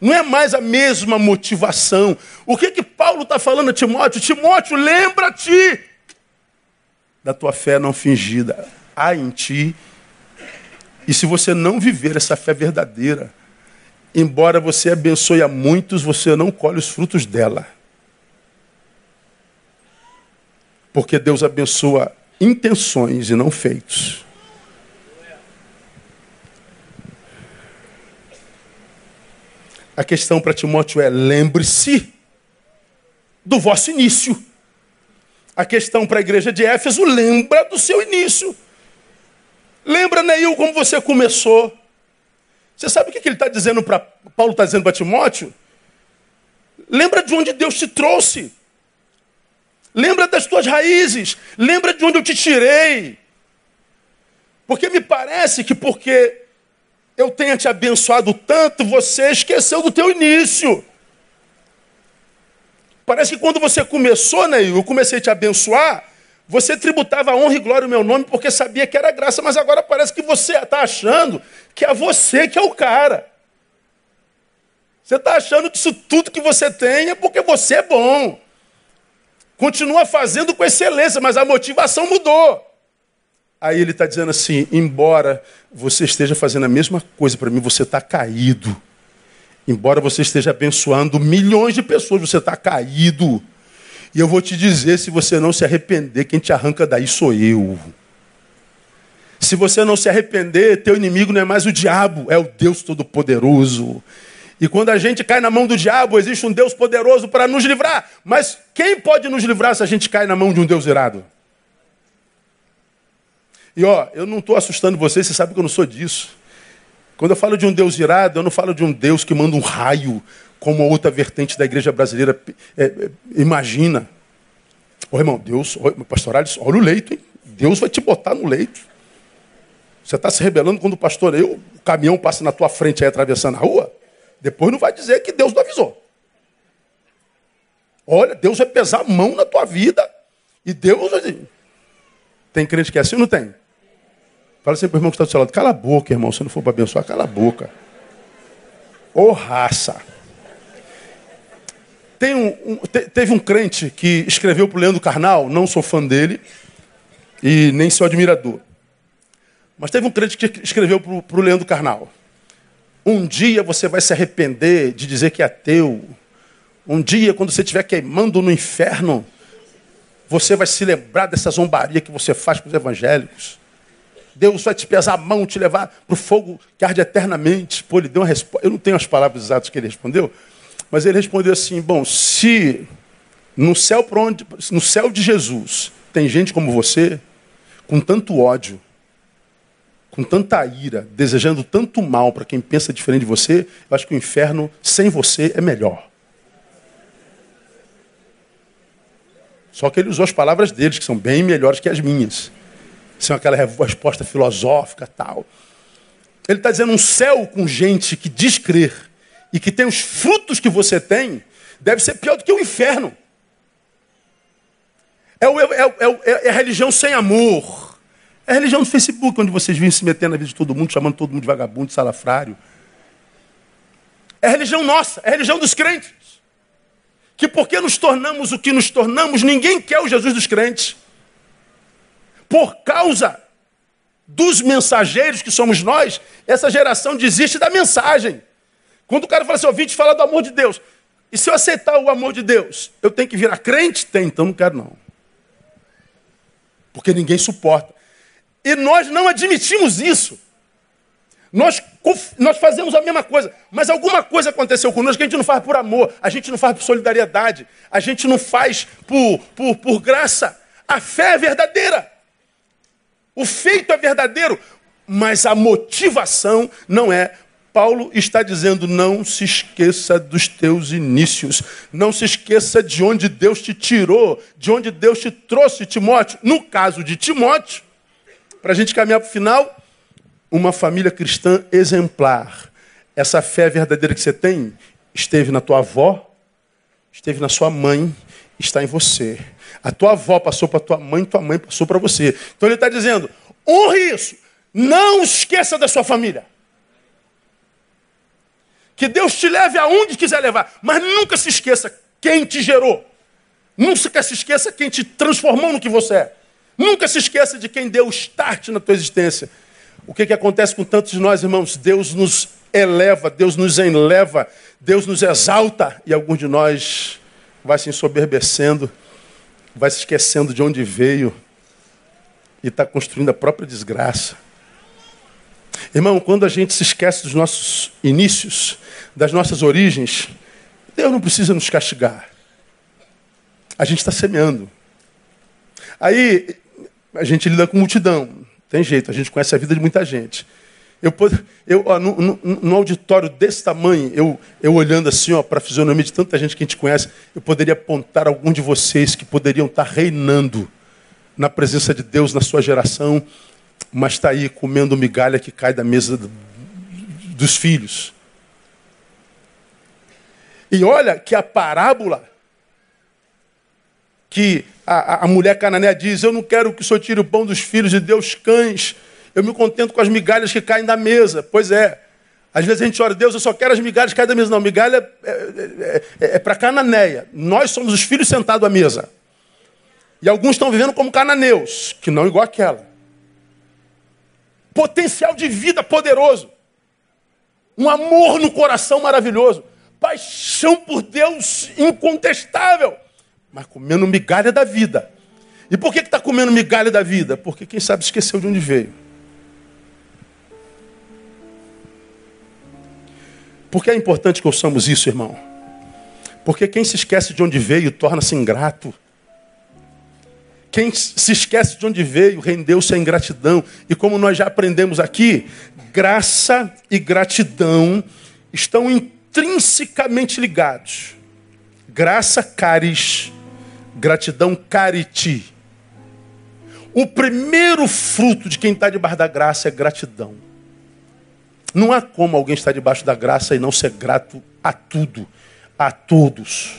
não é mais a mesma motivação. O que que Paulo está falando a Timóteo? Timóteo, lembra-te da tua fé não fingida. Há em ti e se você não viver essa fé verdadeira, embora você abençoe a muitos, você não colhe os frutos dela. Porque Deus abençoa intenções e não feitos. A questão para Timóteo é: lembre-se do vosso início. A questão para a igreja de Éfeso: lembra do seu início. Lembra, Neil, como você começou? Você sabe o que ele está dizendo para. Paulo está dizendo para Timóteo? Lembra de onde Deus te trouxe. Lembra das tuas raízes. Lembra de onde eu te tirei. Porque me parece que porque eu tenha te abençoado tanto, você esqueceu do teu início. Parece que quando você começou, Neil, eu comecei a te abençoar, você tributava honra e glória ao meu nome porque sabia que era graça, mas agora parece que você está achando que é você que é o cara. Você está achando que isso tudo que você tem é porque você é bom. Continua fazendo com excelência, mas a motivação mudou. Aí ele está dizendo assim: embora você esteja fazendo a mesma coisa para mim, você está caído. Embora você esteja abençoando milhões de pessoas, você está caído. E eu vou te dizer: se você não se arrepender, quem te arranca daí sou eu. Se você não se arrepender, teu inimigo não é mais o diabo, é o Deus Todo-Poderoso. E quando a gente cai na mão do diabo, existe um Deus poderoso para nos livrar. Mas quem pode nos livrar se a gente cai na mão de um Deus irado? E ó, eu não estou assustando vocês, você sabe que eu não sou disso. Quando eu falo de um Deus irado, eu não falo de um Deus que manda um raio como a outra vertente da igreja brasileira é, é, imagina. Ô irmão, Deus, ô, pastor Alice, olha o leito, hein? Deus vai te botar no leito. Você está se rebelando quando o pastor, eu, o caminhão passa na tua frente aí atravessando a rua. Depois não vai dizer que Deus não avisou. Olha, Deus vai pesar a mão na tua vida. E Deus. Tem crente que é assim ou não tem? Fala assim para o irmão que está do seu lado: cala a boca, irmão. Se não for para abençoar, cala a boca. Ô oh, raça. Tem um, um, te, teve um crente que escreveu para o Leandro Carnal, não sou fã dele e nem seu admirador. Mas teve um crente que escreveu para o Leandro Carnal. Um dia você vai se arrepender de dizer que é ateu. Um dia, quando você estiver queimando no inferno, você vai se lembrar dessa zombaria que você faz com os evangélicos. Deus vai te pesar a mão, te levar para o fogo que arde eternamente. Pô, ele deu uma resposta. Eu não tenho as palavras exatas que ele respondeu, mas ele respondeu assim: bom, se no céu, onde, no céu de Jesus tem gente como você, com tanto ódio, com tanta ira, desejando tanto mal para quem pensa diferente de você, eu acho que o inferno sem você é melhor. Só que ele usou as palavras deles, que são bem melhores que as minhas. São aquela resposta filosófica tal. Ele está dizendo um céu com gente que diz crer e que tem os frutos que você tem, deve ser pior do que o inferno. É, o, é, é, é a religião sem amor. É a religião do Facebook, onde vocês vêm se metendo na vida de todo mundo, chamando todo mundo de vagabundo, de salafrário. É a religião nossa, é a religião dos crentes. Que porque nos tornamos o que nos tornamos, ninguém quer o Jesus dos crentes. Por causa dos mensageiros que somos nós, essa geração desiste da mensagem. Quando o cara fala assim, ouvinte fala do amor de Deus. E se eu aceitar o amor de Deus, eu tenho que virar crente? Tem, então não quero não. Porque ninguém suporta. E nós não admitimos isso. Nós, nós fazemos a mesma coisa, mas alguma coisa aconteceu conosco que a gente não faz por amor, a gente não faz por solidariedade, a gente não faz por, por, por graça. A fé é verdadeira. O feito é verdadeiro, mas a motivação não é Paulo está dizendo: não se esqueça dos teus inícios, não se esqueça de onde Deus te tirou, de onde Deus te trouxe, Timóteo. No caso de Timóteo, para a gente caminhar para o final, uma família cristã exemplar. Essa fé verdadeira que você tem esteve na tua avó, esteve na sua mãe, está em você. A tua avó passou para tua mãe, tua mãe passou para você. Então ele está dizendo: honre isso. Não esqueça da sua família. Que Deus te leve aonde quiser levar, mas nunca se esqueça quem te gerou. Nunca se esqueça quem te transformou no que você é. Nunca se esqueça de quem deu o start na tua existência. O que, que acontece com tantos de nós, irmãos? Deus nos eleva, Deus nos enleva, Deus nos exalta e alguns de nós vai se ensoberbecendo, vai se esquecendo de onde veio e está construindo a própria desgraça. Irmão, quando a gente se esquece dos nossos inícios, das nossas origens, Deus não precisa nos castigar. A gente está semeando. Aí a gente lida com multidão. Tem jeito, a gente conhece a vida de muita gente. Eu, eu ó, no, no, no, auditório desse tamanho, eu, eu olhando assim para a fisionomia de tanta gente que a gente conhece, eu poderia apontar algum de vocês que poderiam estar tá reinando na presença de Deus na sua geração mas está aí comendo migalha que cai da mesa do, dos filhos. E olha que a parábola que a, a mulher cananeia diz: Eu não quero que o senhor tire o pão dos filhos de Deus cães, eu me contento com as migalhas que caem da mesa. Pois é. Às vezes a gente ora, Deus, eu só quero as migalhas que caem da mesa. Não, migalha é, é, é, é para cananeia. Nós somos os filhos sentados à mesa. E alguns estão vivendo como cananeus, que não igual aquela potencial de vida poderoso, um amor no coração maravilhoso, paixão por Deus incontestável, mas comendo migalha da vida. E por que está comendo migalha da vida? Porque quem sabe esqueceu de onde veio. Por que é importante que ouçamos isso, irmão? Porque quem se esquece de onde veio torna-se ingrato. Quem se esquece de onde veio, rendeu-se à ingratidão. E como nós já aprendemos aqui, graça e gratidão estão intrinsecamente ligados. Graça, caris, gratidão, cariti. O primeiro fruto de quem está debaixo da graça é gratidão. Não há como alguém estar debaixo da graça e não ser grato a tudo, a todos.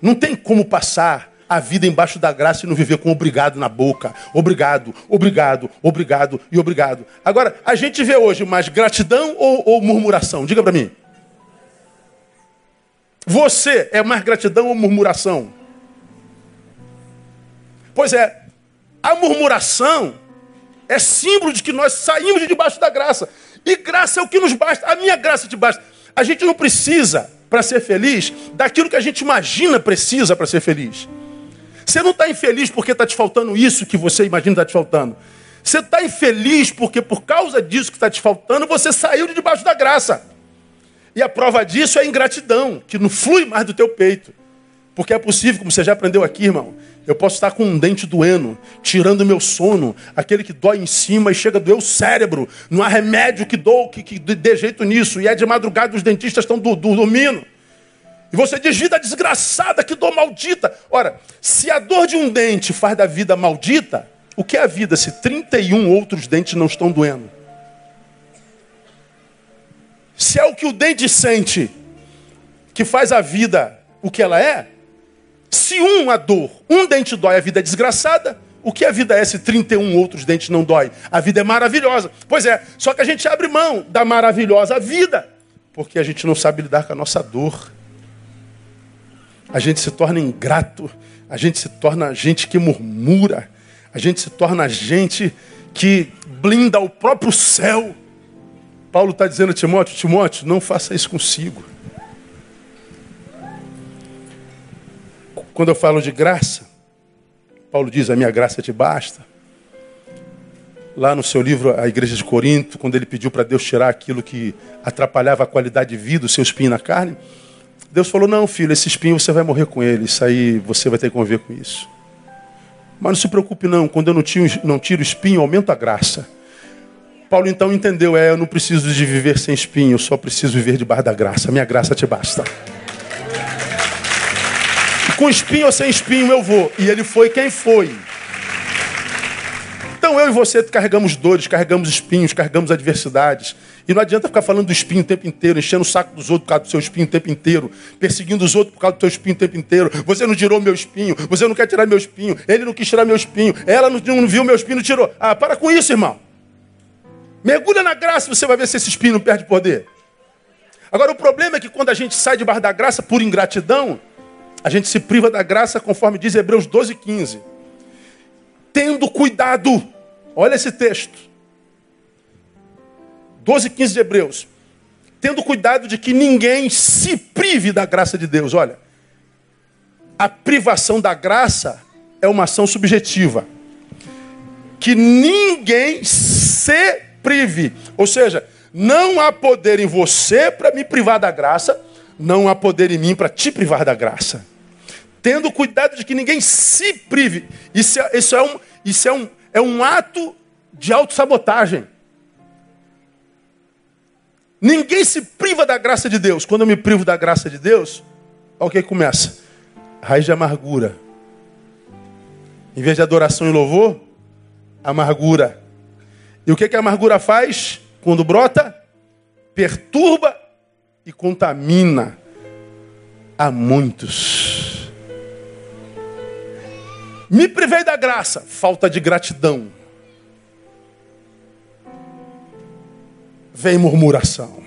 Não tem como passar a vida embaixo da graça e não viver com obrigado na boca. Obrigado, obrigado, obrigado e obrigado. Agora, a gente vê hoje mais gratidão ou, ou murmuração? Diga para mim. Você é mais gratidão ou murmuração? Pois é, a murmuração é símbolo de que nós saímos de debaixo da graça. E graça é o que nos basta. A minha graça te basta. A gente não precisa, para ser feliz, daquilo que a gente imagina precisa para ser feliz. Você não está infeliz porque está te faltando isso que você imagina está te faltando. Você está infeliz porque por causa disso que está te faltando, você saiu de debaixo da graça. E a prova disso é a ingratidão, que não flui mais do teu peito. Porque é possível, como você já aprendeu aqui, irmão, eu posso estar com um dente doendo, tirando meu sono, aquele que dói em cima e chega a doer o cérebro. Não há remédio que, dou, que, que dê jeito nisso. E é de madrugada os dentistas estão do, do, dormindo. E você diz vida desgraçada, que dor maldita. Ora, se a dor de um dente faz da vida maldita, o que é a vida se 31 outros dentes não estão doendo? Se é o que o dente sente que faz a vida o que ela é, se um a dor, um dente dói, a vida é desgraçada, o que a vida é se 31 outros dentes não dói? A vida é maravilhosa. Pois é, só que a gente abre mão da maravilhosa vida, porque a gente não sabe lidar com a nossa dor a gente se torna ingrato, a gente se torna gente que murmura, a gente se torna gente que blinda o próprio céu. Paulo está dizendo a Timóteo: Timóteo, não faça isso consigo. Quando eu falo de graça, Paulo diz: A minha graça te basta. Lá no seu livro, A Igreja de Corinto, quando ele pediu para Deus tirar aquilo que atrapalhava a qualidade de vida, o seu espinho na carne, Deus falou: Não, filho, esse espinho você vai morrer com ele. Isso aí você vai ter que conviver com isso. Mas não se preocupe, não. Quando eu não tiro, não tiro espinho, aumenta a graça. Paulo então entendeu: É, eu não preciso de viver sem espinho, eu só preciso viver debaixo da graça. A minha graça te basta. Com espinho ou sem espinho eu vou. E ele foi quem foi. Então eu e você carregamos dores, carregamos espinhos, carregamos adversidades. E não adianta ficar falando do espinho o tempo inteiro, enchendo o saco dos outros por causa do seu espinho o tempo inteiro, perseguindo os outros por causa do seu espinho o tempo inteiro. Você não tirou meu espinho, você não quer tirar meu espinho, ele não quis tirar meu espinho, ela não, não viu meu espinho, não tirou. Ah, para com isso, irmão. Mergulha na graça e você vai ver se esse espinho não perde poder. Agora, o problema é que quando a gente sai debaixo da graça por ingratidão, a gente se priva da graça, conforme diz Hebreus 12, 15. Tendo cuidado Olha esse texto. 12, 15 de Hebreus. Tendo cuidado de que ninguém se prive da graça de Deus. Olha, a privação da graça é uma ação subjetiva. Que ninguém se prive. Ou seja, não há poder em você para me privar da graça, não há poder em mim para te privar da graça. Tendo cuidado de que ninguém se prive. Isso é, isso é, um, isso é um, é um ato de autossabotagem. Ninguém se priva da graça de Deus. Quando eu me privo da graça de Deus, olha o que começa. Raiz de amargura. Em vez de adoração e louvor, amargura. E o que, que a amargura faz quando brota? Perturba e contamina a muitos. Me privei da graça, falta de gratidão. Vem murmuração.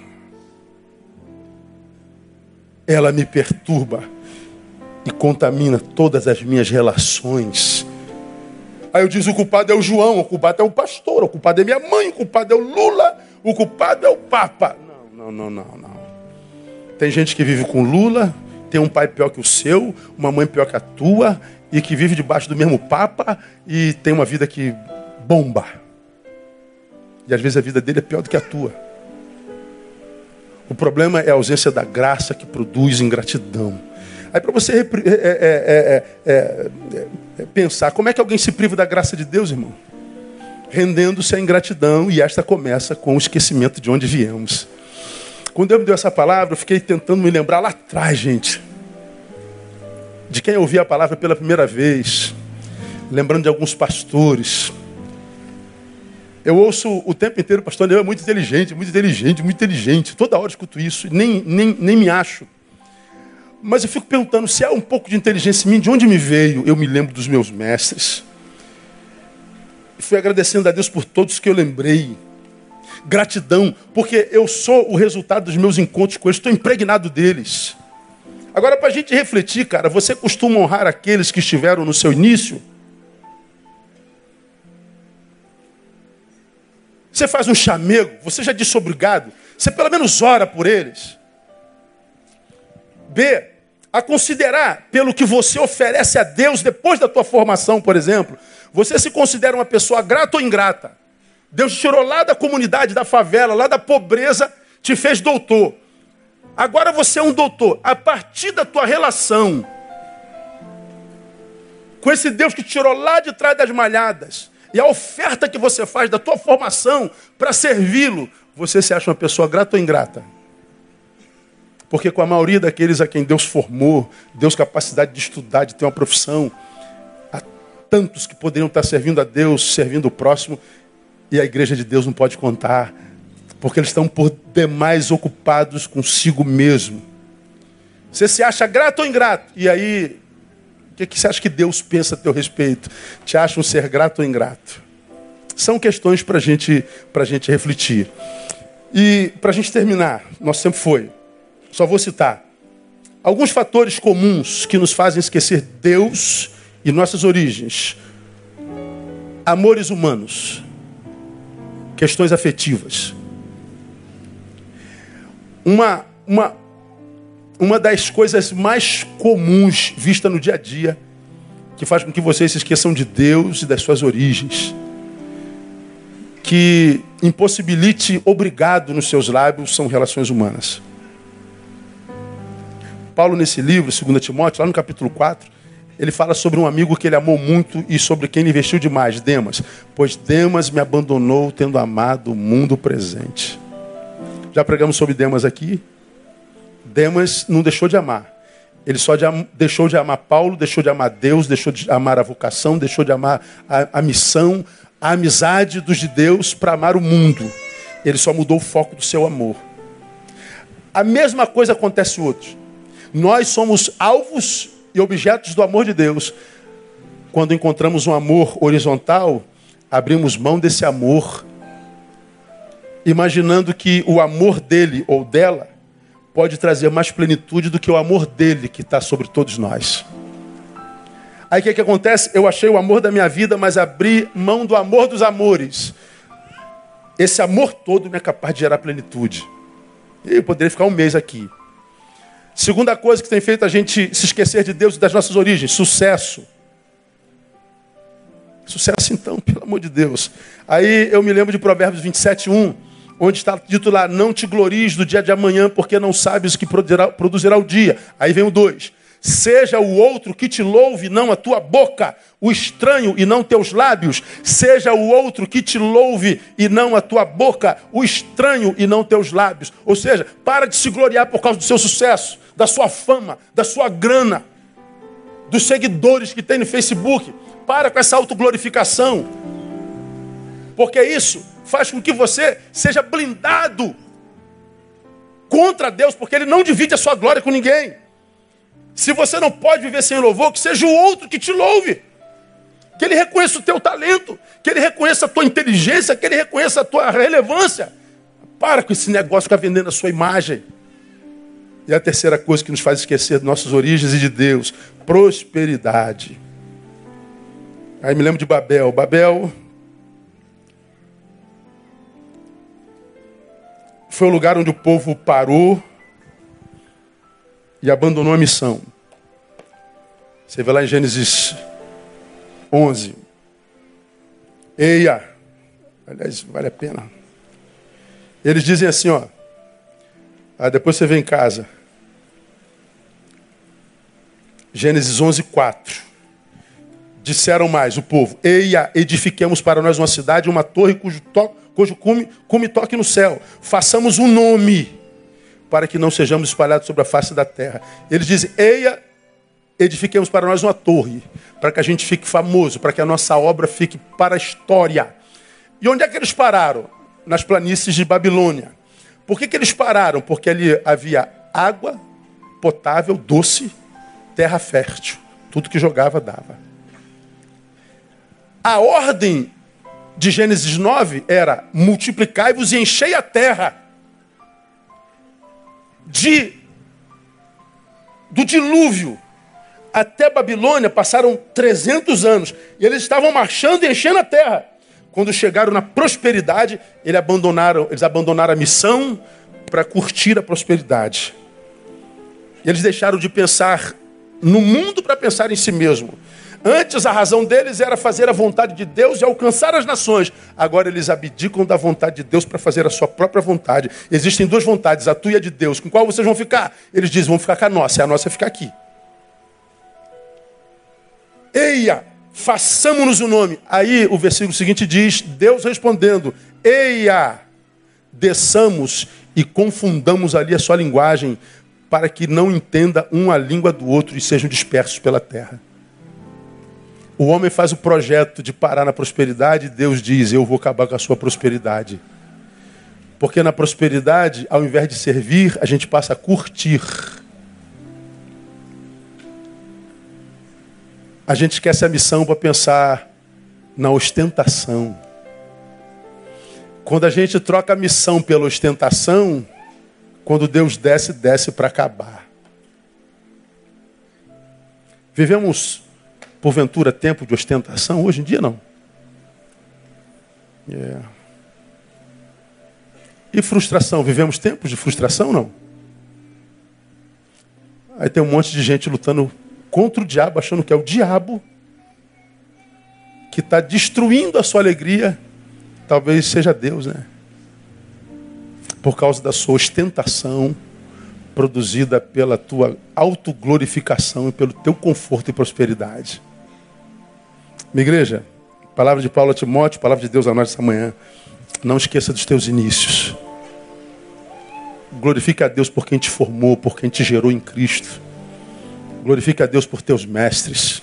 Ela me perturba e contamina todas as minhas relações. Aí eu diz: o culpado é o João, o culpado é o pastor, o culpado é minha mãe, o culpado é o Lula, o culpado é o Papa. Não, não, não, não, não. Tem gente que vive com Lula, tem um pai pior que o seu, uma mãe pior que a tua, e que vive debaixo do mesmo Papa e tem uma vida que bomba. E às vezes a vida dele é pior do que a tua. O problema é a ausência da graça que produz ingratidão. Aí para você é, é, é, pensar, como é que alguém se priva da graça de Deus, irmão? Rendendo-se à ingratidão, e esta começa com o esquecimento de onde viemos. Quando Deus me deu essa palavra, eu fiquei tentando me lembrar lá atrás, gente de quem ouvia a palavra pela primeira vez, lembrando de alguns pastores. Eu ouço o tempo inteiro, pastor Leão é muito inteligente, muito inteligente, muito inteligente. Toda hora escuto isso, nem, nem, nem me acho. Mas eu fico perguntando se há um pouco de inteligência em mim, de onde me veio? Eu me lembro dos meus mestres. Fui agradecendo a Deus por todos que eu lembrei. Gratidão, porque eu sou o resultado dos meus encontros com eles, estou impregnado deles. Agora, para a gente refletir, cara, você costuma honrar aqueles que estiveram no seu início? Você faz um chamego, você já disse obrigado, você pelo menos ora por eles. B, a considerar pelo que você oferece a Deus depois da tua formação, por exemplo, você se considera uma pessoa grata ou ingrata? Deus te tirou lá da comunidade, da favela, lá da pobreza, te fez doutor. Agora você é um doutor. A partir da tua relação com esse Deus que te tirou lá de trás das malhadas, e a oferta que você faz da tua formação para servi-lo, você se acha uma pessoa grata ou ingrata? Porque com a maioria daqueles a quem Deus formou, Deus capacidade de estudar, de ter uma profissão, há tantos que poderiam estar servindo a Deus, servindo o próximo, e a igreja de Deus não pode contar, porque eles estão por demais ocupados consigo mesmo. Você se acha grato ou ingrato? E aí, o que, que você acha que Deus pensa a teu respeito? Te acha um ser grato ou ingrato? São questões para gente, a gente refletir. E para a gente terminar, nosso tempo foi. Só vou citar alguns fatores comuns que nos fazem esquecer Deus e nossas origens. Amores humanos, questões afetivas. Uma, uma, uma das coisas mais comuns vista no dia a dia, que faz com que vocês se esqueçam de Deus e das suas origens, que impossibilite obrigado nos seus lábios, são relações humanas. Paulo, nesse livro, 2 Timóteo, lá no capítulo 4, ele fala sobre um amigo que ele amou muito e sobre quem ele investiu demais, Demas. Pois Demas me abandonou tendo amado o mundo presente. Já pregamos sobre Demas aqui. Demas não deixou de amar. Ele só de, deixou de amar Paulo, deixou de amar Deus, deixou de amar a vocação, deixou de amar a, a missão, a amizade dos de Deus para amar o mundo. Ele só mudou o foco do seu amor. A mesma coisa acontece outros. Nós somos alvos e objetos do amor de Deus. Quando encontramos um amor horizontal, abrimos mão desse amor, imaginando que o amor dele ou dela pode trazer mais plenitude do que o amor dele que está sobre todos nós. Aí o que, que acontece? Eu achei o amor da minha vida, mas abri mão do amor dos amores. Esse amor todo não é capaz de gerar plenitude. Eu poderia ficar um mês aqui. Segunda coisa que tem feito a gente se esquecer de Deus e das nossas origens: sucesso. Sucesso, então, pelo amor de Deus. Aí eu me lembro de Provérbios 27, 1, onde está dito lá: Não te glories do dia de amanhã, porque não sabes o que produzirá, produzirá o dia. Aí vem o 2. Seja o outro que te louve, não a tua boca, o estranho e não teus lábios. Seja o outro que te louve e não a tua boca, o estranho e não teus lábios. Ou seja, para de se gloriar por causa do seu sucesso, da sua fama, da sua grana, dos seguidores que tem no Facebook. Para com essa autoglorificação. Porque isso faz com que você seja blindado contra Deus, porque Ele não divide a sua glória com ninguém. Se você não pode viver sem louvor, que seja o outro que te louve. Que ele reconheça o teu talento, que ele reconheça a tua inteligência, que ele reconheça a tua relevância. Para com esse negócio de ficar vendendo a sua imagem. E a terceira coisa que nos faz esquecer de nossas origens e de Deus: prosperidade. Aí me lembro de Babel. Babel foi o lugar onde o povo parou e abandonou a missão. Você vê lá em Gênesis 11. Eia, aliás, vale a pena. Eles dizem assim, ó. Ah, depois você vem em casa. Gênesis 11, 4. Disseram mais o povo: Eia, edifiquemos para nós uma cidade, uma torre cujo, to, cujo cume, cume toque no céu. Façamos um nome para que não sejamos espalhados sobre a face da terra. Eles dizem: Eia, edifiquemos para nós uma torre, para que a gente fique famoso, para que a nossa obra fique para a história. E onde é que eles pararam? Nas planícies de Babilônia. Por que, que eles pararam? Porque ali havia água, potável, doce, terra fértil. Tudo que jogava dava. A ordem de Gênesis 9 era: multiplicai-vos e enchei a terra. De do dilúvio até Babilônia passaram 300 anos. E eles estavam marchando e enchendo a terra. Quando chegaram na prosperidade, eles abandonaram, eles abandonaram a missão para curtir a prosperidade. Eles deixaram de pensar no mundo para pensar em si mesmo. Antes a razão deles era fazer a vontade de Deus e alcançar as nações. Agora eles abdicam da vontade de Deus para fazer a sua própria vontade. Existem duas vontades, a tua e a de Deus. Com qual vocês vão ficar? Eles dizem, vão ficar com a nossa, e a nossa é ficar aqui. Eia, façamos-nos o nome. Aí o versículo seguinte diz: Deus respondendo: Eia, desçamos e confundamos ali a sua linguagem, para que não entenda um a língua do outro e sejam dispersos pela terra. O homem faz o projeto de parar na prosperidade, Deus diz: Eu vou acabar com a sua prosperidade. Porque na prosperidade, ao invés de servir, a gente passa a curtir. A gente esquece a missão para pensar na ostentação. Quando a gente troca a missão pela ostentação, quando Deus desce, desce para acabar. Vivemos porventura, tempo de ostentação? Hoje em dia, não. É. E frustração? Vivemos tempos de frustração? Não. Aí tem um monte de gente lutando contra o diabo, achando que é o diabo que está destruindo a sua alegria. Talvez seja Deus, né? Por causa da sua ostentação produzida pela tua autoglorificação e pelo teu conforto e prosperidade. Minha igreja, palavra de Paulo a Timóteo, palavra de Deus a nós essa manhã. Não esqueça dos teus inícios. Glorifique a Deus por quem te formou, por quem te gerou em Cristo. Glorifique a Deus por teus mestres.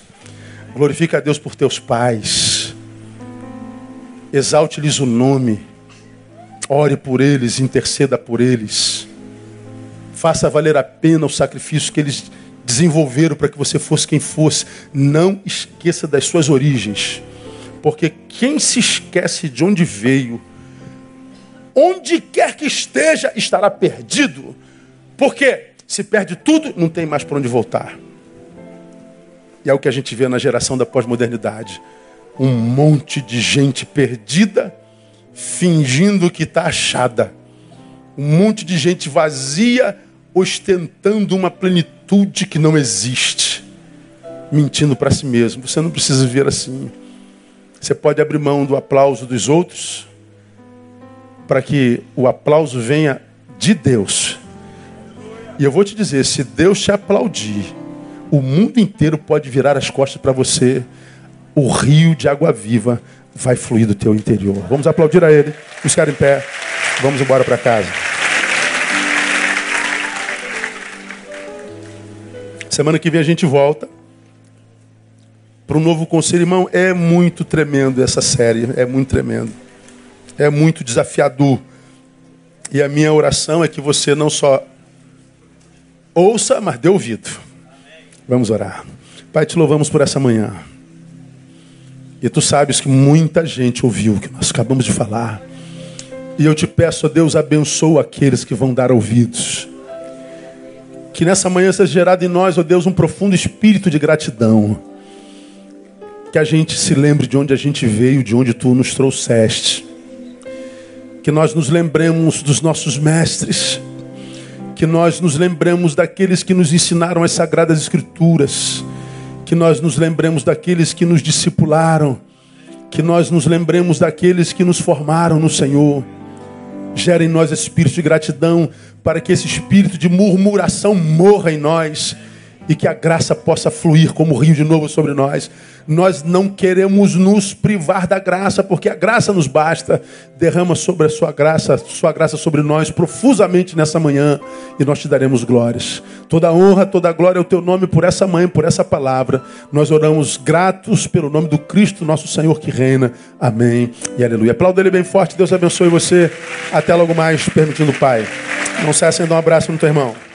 Glorifique a Deus por teus pais. Exalte-lhes o nome. Ore por eles, interceda por eles. Faça valer a pena o sacrifício que eles desenvolveram para que você fosse quem fosse. Não esqueça das suas origens. Porque quem se esquece de onde veio, onde quer que esteja, estará perdido. Porque se perde tudo, não tem mais para onde voltar. E é o que a gente vê na geração da pós-modernidade. Um monte de gente perdida, fingindo que está achada. Um monte de gente vazia, ostentando uma plenitude que não existe, mentindo para si mesmo. Você não precisa viver assim. Você pode abrir mão do aplauso dos outros para que o aplauso venha de Deus. E eu vou te dizer, se Deus te aplaudir, o mundo inteiro pode virar as costas para você. O rio de água viva vai fluir do teu interior. Vamos aplaudir a Ele, buscar em pé. Vamos embora para casa. Semana que vem a gente volta para um novo conselho. Irmão, é muito tremendo essa série, é muito tremendo. É muito desafiador. E a minha oração é que você não só ouça, mas dê ouvido. Vamos orar. Pai, te louvamos por essa manhã. E tu sabes que muita gente ouviu o que nós acabamos de falar. E eu te peço, ó Deus, abençoa aqueles que vão dar ouvidos. Que nessa manhã seja gerado em nós, ó Deus, um profundo espírito de gratidão. Que a gente se lembre de onde a gente veio, de onde tu nos trouxeste. Que nós nos lembremos dos nossos mestres. Que nós nos lembremos daqueles que nos ensinaram as sagradas escrituras. Que nós nos lembremos daqueles que nos discipularam. Que nós nos lembremos daqueles que nos formaram no Senhor. Gera em nós espírito de gratidão para que esse espírito de murmuração morra em nós e que a graça possa fluir como rio de novo sobre nós. Nós não queremos nos privar da graça, porque a graça nos basta. Derrama sobre a sua graça, sua graça sobre nós profusamente nessa manhã e nós te daremos glórias. Toda honra, toda glória é o teu nome por essa manhã, por essa palavra. Nós oramos gratos pelo nome do Cristo, nosso Senhor que reina. Amém e aleluia. Aplauda ele bem forte. Deus abençoe você. Até logo mais, permitindo o Pai. Não cessem de dar um abraço no teu irmão.